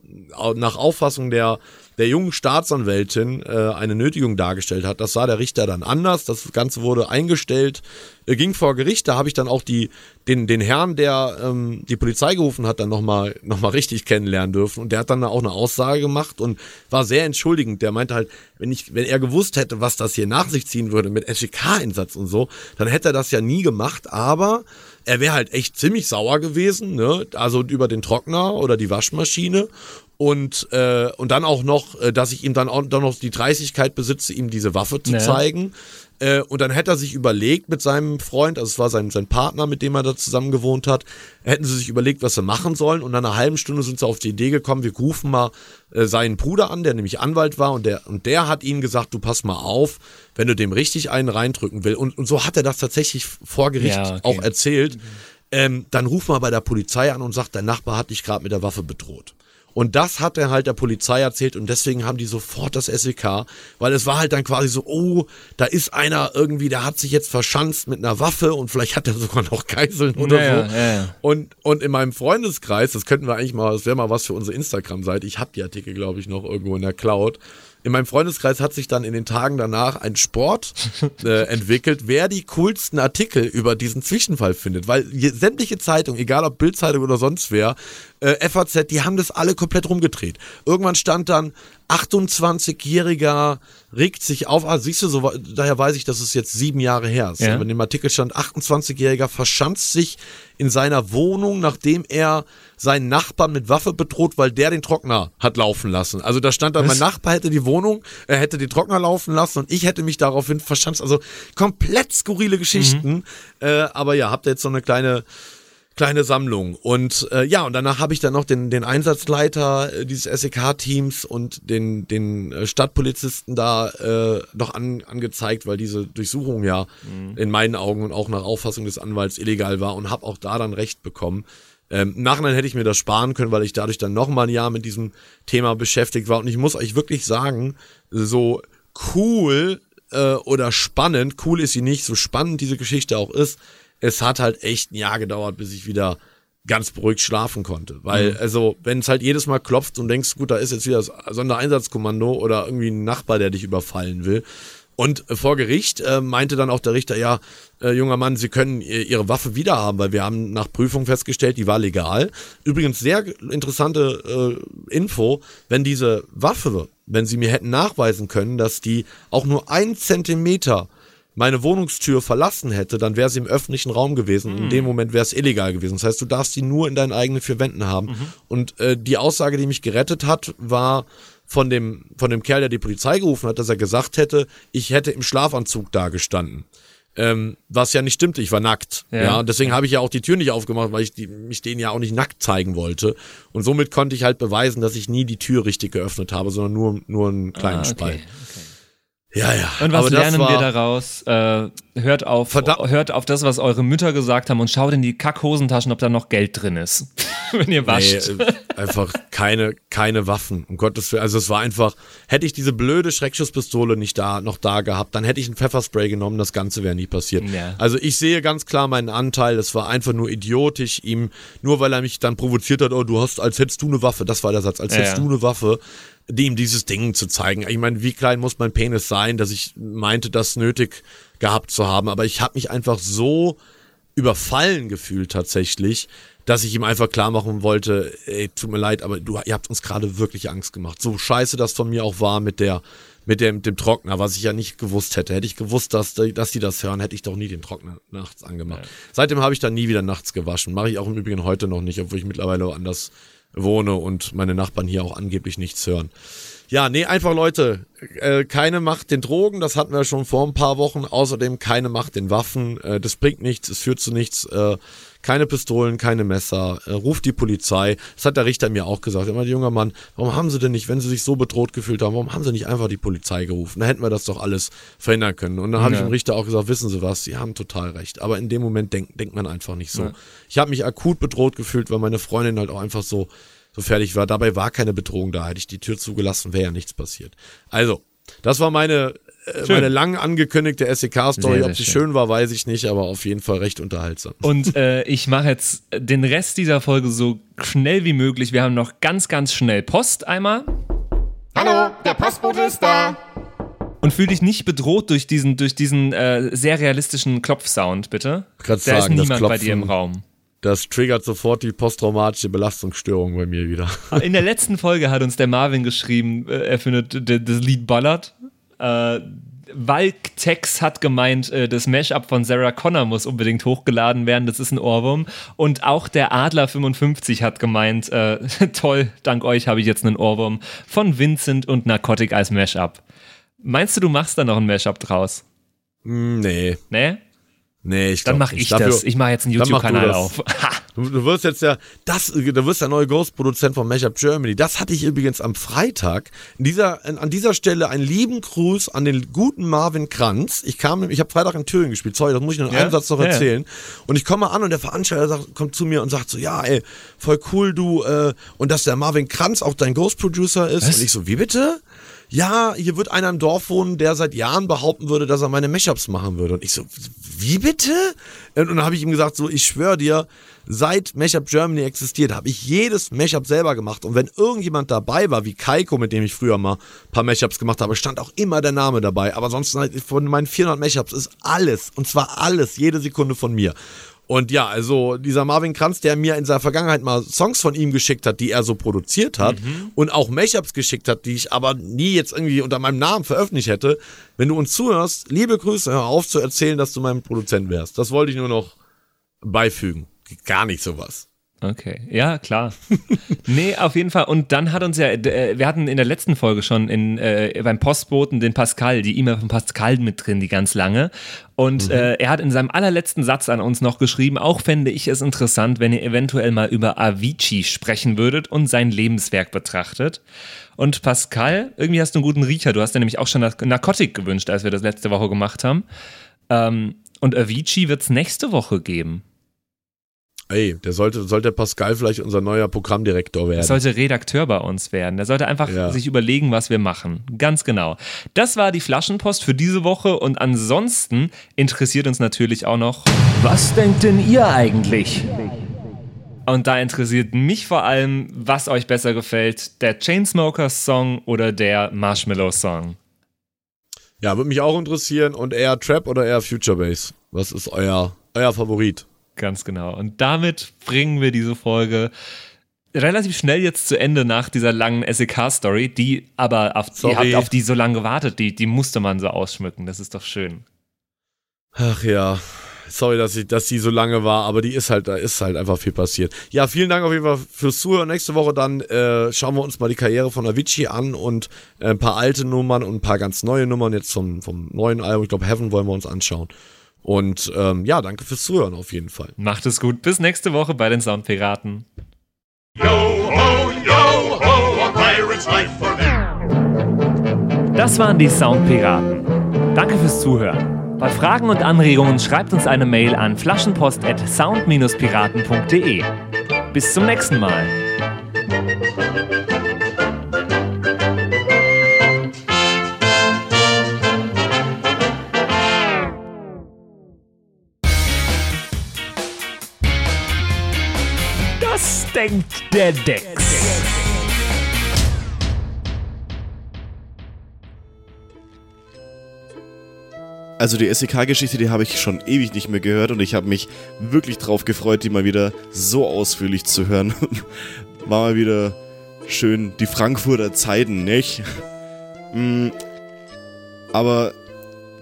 Speaker 2: nach Auffassung der der jungen Staatsanwältin äh, eine Nötigung dargestellt hat. Das sah der Richter dann anders. Das Ganze wurde eingestellt, äh, ging vor Gericht. Da habe ich dann auch die, den, den Herrn, der ähm, die Polizei gerufen hat, dann nochmal noch mal richtig kennenlernen dürfen. Und der hat dann auch eine Aussage gemacht und war sehr entschuldigend. Der meinte halt, wenn, ich, wenn er gewusst hätte, was das hier nach sich ziehen würde mit SEK-Einsatz und so, dann hätte er das ja nie gemacht. Aber er wäre halt echt ziemlich sauer gewesen, ne? Also über den Trockner oder die Waschmaschine. Und, äh, und dann auch noch, äh, dass ich ihm dann auch dann noch die Dreistigkeit besitze, ihm diese Waffe zu
Speaker 1: Ja.
Speaker 2: zeigen. Äh, und dann hätte er sich überlegt mit seinem Freund, also es war sein, sein Partner, mit dem er da zusammen gewohnt hat, hätten sie sich überlegt, was sie machen sollen. Und nach einer halben Stunde sind sie auf die Idee gekommen, wir rufen mal äh, seinen Bruder an, der nämlich Anwalt war. Und der, und der hat ihnen gesagt, du pass mal auf, wenn du dem richtig einen reindrücken will. Und, und so hat er das tatsächlich vor Gericht
Speaker 1: Ja, okay.
Speaker 2: auch erzählt. ähm, dann ruf mal bei der Polizei an und sagt, dein Nachbar hat dich gerade mit der Waffe bedroht. Und das hat er halt der Polizei erzählt und deswegen haben die sofort das SEK, weil es war halt dann quasi so, oh, da ist einer irgendwie, der hat sich jetzt verschanzt mit einer Waffe und vielleicht hat er sogar noch Geiseln oder
Speaker 1: Ja,
Speaker 2: so.
Speaker 1: ja, ja.
Speaker 2: Und, und in meinem Freundeskreis, das könnten wir eigentlich mal, das wäre mal was für unsere Instagram-Seite, ich habe die Artikel, glaube ich, noch irgendwo in der Cloud. In meinem Freundeskreis hat sich dann in den Tagen danach ein Sport <laughs> äh, entwickelt, wer die coolsten Artikel über diesen Zwischenfall findet. Weil je, sämtliche Zeitungen, egal ob Bildzeitung oder sonst wer, äh, FAZ, die haben das alle komplett rumgedreht. Irgendwann stand dann 28-Jähriger regt sich auf. Ah, siehst du, so, daher weiß ich, dass es jetzt sieben Jahre her ist.
Speaker 1: Ja.
Speaker 2: Aber in dem Artikel stand, 28-Jähriger verschanzt sich in seiner Wohnung, nachdem er seinen Nachbarn mit Waffe bedroht, weil der den Trockner hat laufen lassen. Also da stand dann, mein Nachbar hätte die Wohnung, er hätte den Trockner laufen lassen und ich hätte mich daraufhin verschanzt. Also komplett skurrile Geschichten. Äh, aber ja, habt ihr jetzt so eine kleine kleine Sammlung. Und äh, ja, und danach habe ich dann noch den, den Einsatzleiter äh, dieses SEK-Teams und den, den äh, Stadtpolizisten da äh, noch an, angezeigt, weil diese Durchsuchung ja in meinen Augen und auch nach Auffassung des Anwalts illegal war und habe auch da dann Recht bekommen. Ähm, Im Nachhinein hätte ich mir das sparen können, weil ich dadurch dann noch mal ein Jahr mit diesem Thema beschäftigt war. Und ich muss euch wirklich sagen, so cool äh, oder spannend, cool ist sie nicht, so spannend diese Geschichte auch ist, es hat halt echt ein Jahr gedauert, bis ich wieder ganz beruhigt schlafen konnte. Weil, also, wenn es halt jedes Mal klopft und denkst, gut, da ist jetzt wieder das Sondereinsatzkommando oder irgendwie ein Nachbar, der dich überfallen will. Und äh, vor Gericht äh, meinte dann auch der Richter, ja, äh, junger Mann, Sie können äh, Ihre Waffe wiederhaben, weil wir haben nach Prüfung festgestellt, die war legal. Übrigens sehr interessante äh, Info, wenn diese Waffe, wenn Sie mir hätten nachweisen können, dass die auch nur ein Zentimeter meine Wohnungstür verlassen hätte, dann wäre sie im öffentlichen Raum gewesen. In dem Moment wäre es illegal gewesen. Das heißt, du darfst sie nur in deinen eigenen vier Wänden haben. Und äh, die Aussage, die mich gerettet hat, war von dem, von dem Kerl, der die Polizei gerufen hat, dass er gesagt hätte, ich hätte im Schlafanzug da gestanden. Ähm, was ja nicht stimmte, ich war nackt.
Speaker 1: Ja.
Speaker 2: Ja, und deswegen habe ich ja auch die Tür nicht aufgemacht, weil ich die, mich denen ja auch nicht nackt zeigen wollte. Und somit konnte ich halt beweisen, dass ich nie die Tür richtig geöffnet habe, sondern nur, nur einen kleinen
Speaker 1: Ah,
Speaker 2: Spalt. Ja, ja.
Speaker 1: Und was lernen wir daraus? Äh, hört, auf,
Speaker 2: Verdammt.
Speaker 1: hört auf das, was eure Mütter gesagt haben und schaut in die Kackhosentaschen, ob da noch Geld drin ist. <laughs> Wenn ihr
Speaker 2: Nee,
Speaker 1: wascht.
Speaker 2: äh, einfach keine, keine Waffen. Um Gottes Willen. Also es war einfach, hätte ich diese blöde Schreckschusspistole nicht da, noch da gehabt, dann hätte ich ein Pfefferspray genommen, das Ganze wäre nie passiert.
Speaker 1: Ja.
Speaker 2: Also ich sehe ganz klar meinen Anteil, es war einfach nur idiotisch, ihm, nur weil er mich dann provoziert hat, oh, du hast, als hättest du eine Waffe, das war der Satz, als
Speaker 1: Ja,
Speaker 2: hättest
Speaker 1: ja.
Speaker 2: du eine Waffe, dem dieses Ding zu zeigen. Ich meine, wie klein muss mein Penis sein, dass ich meinte, das nötig gehabt zu haben, aber ich habe mich einfach so überfallen gefühlt tatsächlich, dass ich ihm einfach klar machen wollte, ey, tut mir leid, aber du, ihr habt uns gerade wirklich Angst gemacht. So scheiße das von mir auch war mit der, mit dem, dem Trockner, was ich ja nicht gewusst hätte. Hätte ich gewusst, dass, dass die das hören, hätte ich doch nie den Trockner nachts angemacht. Seitdem habe ich dann nie wieder nachts gewaschen. Mache ich auch im Übrigen heute noch nicht, obwohl ich mittlerweile woanders wohne und meine Nachbarn hier auch angeblich nichts hören. Ja, nee, einfach Leute, äh, keine Macht den Drogen, das hatten wir schon vor ein paar Wochen. Außerdem keine Macht den Waffen, äh, das bringt nichts, es führt zu nichts. Äh, keine Pistolen, keine Messer, äh, ruft die Polizei. Das hat der Richter mir auch gesagt. Immer, junger Mann, warum haben sie denn nicht, wenn sie sich so bedroht gefühlt haben, warum haben sie nicht einfach die Polizei gerufen? Da hätten wir das doch alles verhindern können. Und dann habe ich dem Richter auch gesagt, wissen Sie was, Sie haben total recht. Aber in dem Moment denk, denkt man einfach nicht so. Ich habe mich akut bedroht gefühlt, weil meine Freundin halt auch einfach so so fertig war. Dabei war keine Bedrohung da. Hätte ich die Tür zugelassen, wäre ja nichts passiert. Also, das war meine, äh, meine lang angekündigte SEK-Story. Ob sie
Speaker 1: schön.
Speaker 2: schön war, weiß ich nicht, aber auf jeden Fall recht unterhaltsam.
Speaker 1: Und äh, ich mache jetzt den Rest dieser Folge so schnell wie möglich. Wir haben noch ganz, ganz schnell Post einmal.
Speaker 7: Hallo, der Postbote ist da.
Speaker 1: Und fühl dich nicht bedroht durch diesen, durch diesen äh, sehr realistischen Klopfsound, bitte. Da ist
Speaker 2: sagen, das
Speaker 1: niemand bei dir im
Speaker 2: Klopfen-
Speaker 1: Raum.
Speaker 2: Das triggert sofort die posttraumatische Belastungsstörung bei mir wieder.
Speaker 1: In der letzten Folge hat uns der Marvin geschrieben, äh, er findet das Lied ballert. Äh, Valk Tex hat gemeint, äh, das Mashup von Sarah Connor muss unbedingt hochgeladen werden, das ist ein Ohrwurm. Und auch der Adler55 hat gemeint, äh, <laughs> toll, dank euch habe ich jetzt einen Ohrwurm von Vincent und Narcotic als Mashup. Meinst du, du machst da noch ein Mashup draus?
Speaker 2: Hm, nee,
Speaker 1: Ne?
Speaker 2: Nee, ich
Speaker 1: Dann mache ich
Speaker 2: Dafür-
Speaker 1: das. Ich mache jetzt einen YouTube-Kanal auf. <laughs>
Speaker 2: Du, du wirst jetzt ja, das, du wirst der neue Ghost-Produzent von Mashup Germany. Das hatte ich übrigens am Freitag. In dieser, an dieser Stelle einen lieben Gruß an den guten Marvin Kranz. Ich kam, ich habe Freitag in Thüringen gespielt. Sorry, das muss ich noch in
Speaker 1: Ja?
Speaker 2: einem Satz noch
Speaker 1: Ja, ja.
Speaker 2: erzählen. Und ich komme an und der Veranstalter sagt, kommt zu mir und sagt so, ja, ey, voll cool, du, äh, und dass der Marvin Kranz auch dein Ghost-Producer ist. Und ich so, wie bitte? Ja, hier wird einer im Dorf wohnen, der seit Jahren behaupten würde, dass er meine Mashups machen würde. Und ich so, wie bitte? Und dann habe ich ihm gesagt, so, ich schwöre dir, seit Mashup Germany existiert, habe ich jedes Mashup selber gemacht. Und wenn irgendjemand dabei war, wie Kaiko, mit dem ich früher mal ein paar Mashups gemacht habe, stand auch immer der Name dabei. Aber sonst halt von meinen 400 Mashups ist alles, und zwar alles, jede Sekunde von mir. Und ja, also dieser Marvin Kranz, der mir in seiner Vergangenheit mal Songs von ihm geschickt hat, die er so produziert hat und auch Mashups geschickt hat, die ich aber nie jetzt irgendwie unter meinem Namen veröffentlicht hätte. Wenn du uns zuhörst, liebe Grüße, hör auf zu erzählen, dass du mein Produzent wärst. Das wollte ich nur noch beifügen. Gar nicht sowas.
Speaker 1: Okay, ja, klar. <laughs> nee, auf jeden Fall. Und dann hat uns ja, äh, wir hatten in der letzten Folge schon in, äh, beim Postboten den Pascal, die E-Mail von Pascal mit drin, die ganz lange. Und äh, er hat in seinem allerletzten Satz an uns noch geschrieben, auch fände ich es interessant, wenn ihr eventuell mal über Avicii sprechen würdet und sein Lebenswerk betrachtet. Und Pascal, irgendwie hast du einen guten Riecher. Du hast dir nämlich auch schon Narkotik gewünscht, als wir das letzte Woche gemacht haben. Ähm, und Avicii wird es nächste Woche geben.
Speaker 2: Ey, der sollte, sollte Pascal vielleicht unser neuer Programmdirektor werden.
Speaker 1: Er sollte Redakteur bei uns werden. Er sollte einfach
Speaker 2: Ja.
Speaker 1: sich überlegen, was wir machen. Ganz genau. Das war die Flaschenpost für diese Woche und ansonsten interessiert uns natürlich auch noch,
Speaker 4: Was denkt denn ihr eigentlich?
Speaker 1: und da interessiert mich vor allem, was euch besser gefällt, der Chainsmokers Song oder der Marshmallow Song.
Speaker 2: ja, würde mich auch interessieren. Und eher Trap oder eher Future Bass? Was ist euer, euer Favorit?
Speaker 1: Ganz genau. Und damit bringen wir diese Folge relativ schnell jetzt zu Ende nach dieser langen SEK-Story, die aber auf,
Speaker 2: Sorry.
Speaker 1: ihr habt auf die so lange gewartet, die, die musste man so ausschmücken. Das ist doch schön.
Speaker 2: Ach ja. Sorry, dass, ich, dass die so lange war, aber die ist halt, da ist halt einfach viel passiert. Ja, vielen Dank auf jeden Fall fürs Zuhören. Nächste Woche dann äh, schauen wir uns mal die Karriere von Avicii an und äh, ein paar alte Nummern und ein paar ganz neue Nummern jetzt vom, vom neuen Album. Ich glaube, Heaven wollen wir uns anschauen. Und ähm, ja, danke fürs Zuhören auf jeden Fall.
Speaker 1: Macht es gut. Bis nächste Woche bei den Soundpiraten.
Speaker 7: Yo ho, yo ho, a pirate's life for me.
Speaker 1: Das waren die Soundpiraten. Danke fürs Zuhören. Bei Fragen und Anregungen schreibt uns eine Mail an flaschenpost@sound-piraten.de. Bis zum nächsten Mal. Denkt der Dex.
Speaker 8: Also die SEK-Geschichte, die habe ich schon ewig nicht mehr gehört und ich habe mich wirklich drauf gefreut, die mal wieder so ausführlich zu hören. <laughs> War mal wieder schön die Frankfurter Zeiten, nicht? Mm, Aber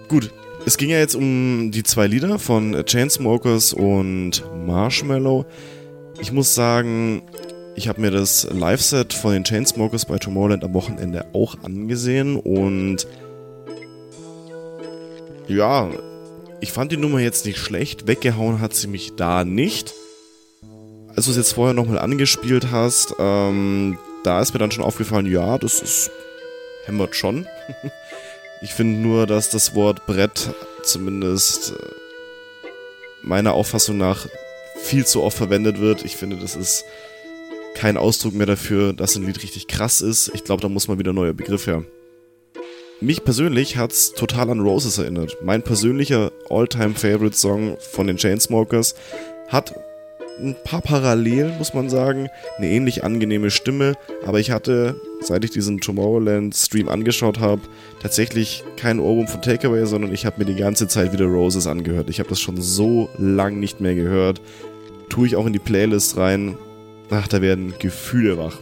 Speaker 8: gut, es ging ja jetzt um die zwei Lieder von Chainsmokers und Marshmallow. Ich muss sagen, ich habe mir das Live-Set von den Chainsmokers bei Tomorrowland am Wochenende auch angesehen und ja, ich fand die Nummer jetzt nicht schlecht. Weggehauen hat sie mich da nicht. Als du es jetzt vorher nochmal angespielt hast, ähm, da ist mir dann schon aufgefallen, ja, das ist hämmert schon. <laughs> ich finde nur, dass das Wort Brett zumindest äh, meiner Auffassung nach viel zu oft verwendet wird. Ich finde, das ist kein Ausdruck mehr dafür, dass ein Lied richtig krass ist. Ich glaube, da muss mal wieder ein neuer Begriff her. Mich persönlich hat's total an Roses erinnert. Mein persönlicher All-Time-Favorite-Song von den Chainsmokers hat ein paar Parallelen, muss man sagen. Eine ähnlich angenehme Stimme, aber ich hatte, seit ich diesen Tomorrowland-Stream angeschaut habe, tatsächlich keinen Ohrwurm von Takeaway, sondern ich habe mir die ganze Zeit wieder Roses angehört. Ich habe das schon so lang nicht mehr gehört. Tue ich auch in die Playlist rein. Ach, da werden Gefühle wach.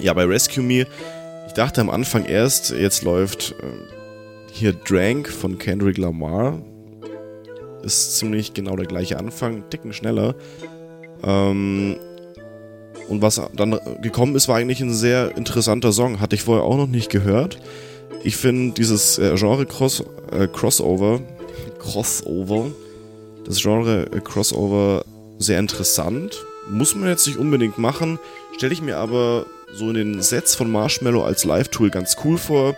Speaker 8: Ja, bei Rescue Me ich dachte am Anfang erst, jetzt läuft äh, hier Drank von Kendrick Lamar. Ist ziemlich genau der gleiche Anfang, Ticken schneller. Ähm, und was dann gekommen ist, war eigentlich ein sehr interessanter Song. Hatte ich vorher auch noch nicht gehört. Ich finde dieses äh, Genre Cross, äh, Crossover, <laughs> Crossover, das Genre äh, Crossover sehr interessant. Muss man jetzt nicht unbedingt machen, stelle ich mir aber so in den Sets von Marshmallow als Live-Tool ganz cool vor.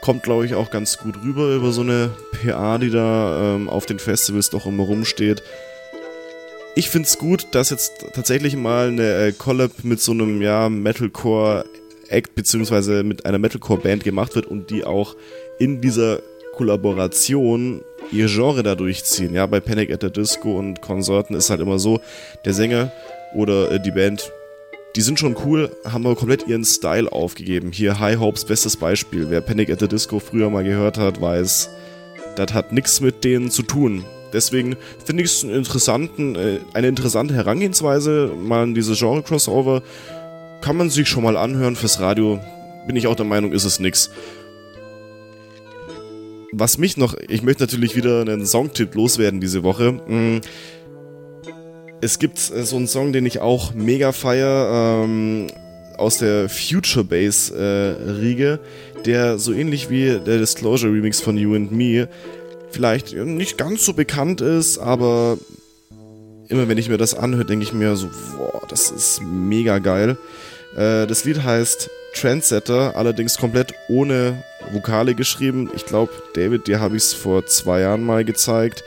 Speaker 8: Kommt, glaube ich, auch ganz gut rüber über so eine PA, die da ähm, auf den Festivals doch immer rumsteht. Ich finde es gut, dass jetzt tatsächlich mal eine äh, Collab mit so einem ja, Metalcore-Act beziehungsweise mit einer Metalcore-Band gemacht wird und die auch in dieser Kollaboration ihr Genre da durchziehen. Ja, bei Panic at the Disco und Konsorten ist halt immer so, der Sänger oder äh, die Band, die sind schon cool, haben aber komplett ihren Style aufgegeben. Hier High Hopes, bestes Beispiel. Wer Panic at the Disco früher mal gehört hat, weiß, das hat nichts mit denen zu tun. Deswegen finde ich es einen interessanten, äh, eine interessante Herangehensweise, mal diese Genre-Crossover. Kann man sich schon mal anhören fürs Radio. Bin ich auch der Meinung, ist es nix. Was mich noch, ich möchte natürlich wieder einen Songtipp loswerden diese Woche. Mm, Es gibt äh, so einen Song, den ich auch mega feier, ähm, aus der Future Bass äh, Riege, der so ähnlich wie der Disclosure Remix von You and Me vielleicht nicht ganz so bekannt ist, aber immer wenn ich mir das anhöre, denke ich mir so, boah, das ist mega geil. Äh, das Lied heißt Trendsetter, allerdings komplett ohne Vokale geschrieben. Ich glaube, David, dir habe ich es vor zwei Jahren mal gezeigt.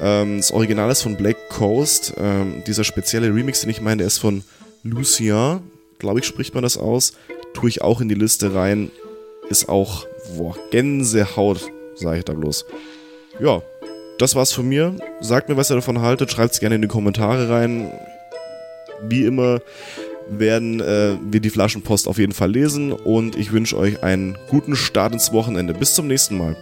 Speaker 8: Ähm, das Original ist von Black Coast. Ähm, dieser spezielle Remix, den ich meine, der ist von Lucien, glaube ich, spricht man das aus. Tue ich auch in die Liste rein. Ist auch, boah, Gänsehaut, sage ich da bloß. Ja, das war's von mir. Sagt mir, was ihr davon haltet. Schreibt's gerne in die Kommentare rein. Wie immer werden äh, wir die Flaschenpost auf jeden Fall lesen und ich wünsche euch einen guten Start ins Wochenende. Bis zum nächsten Mal.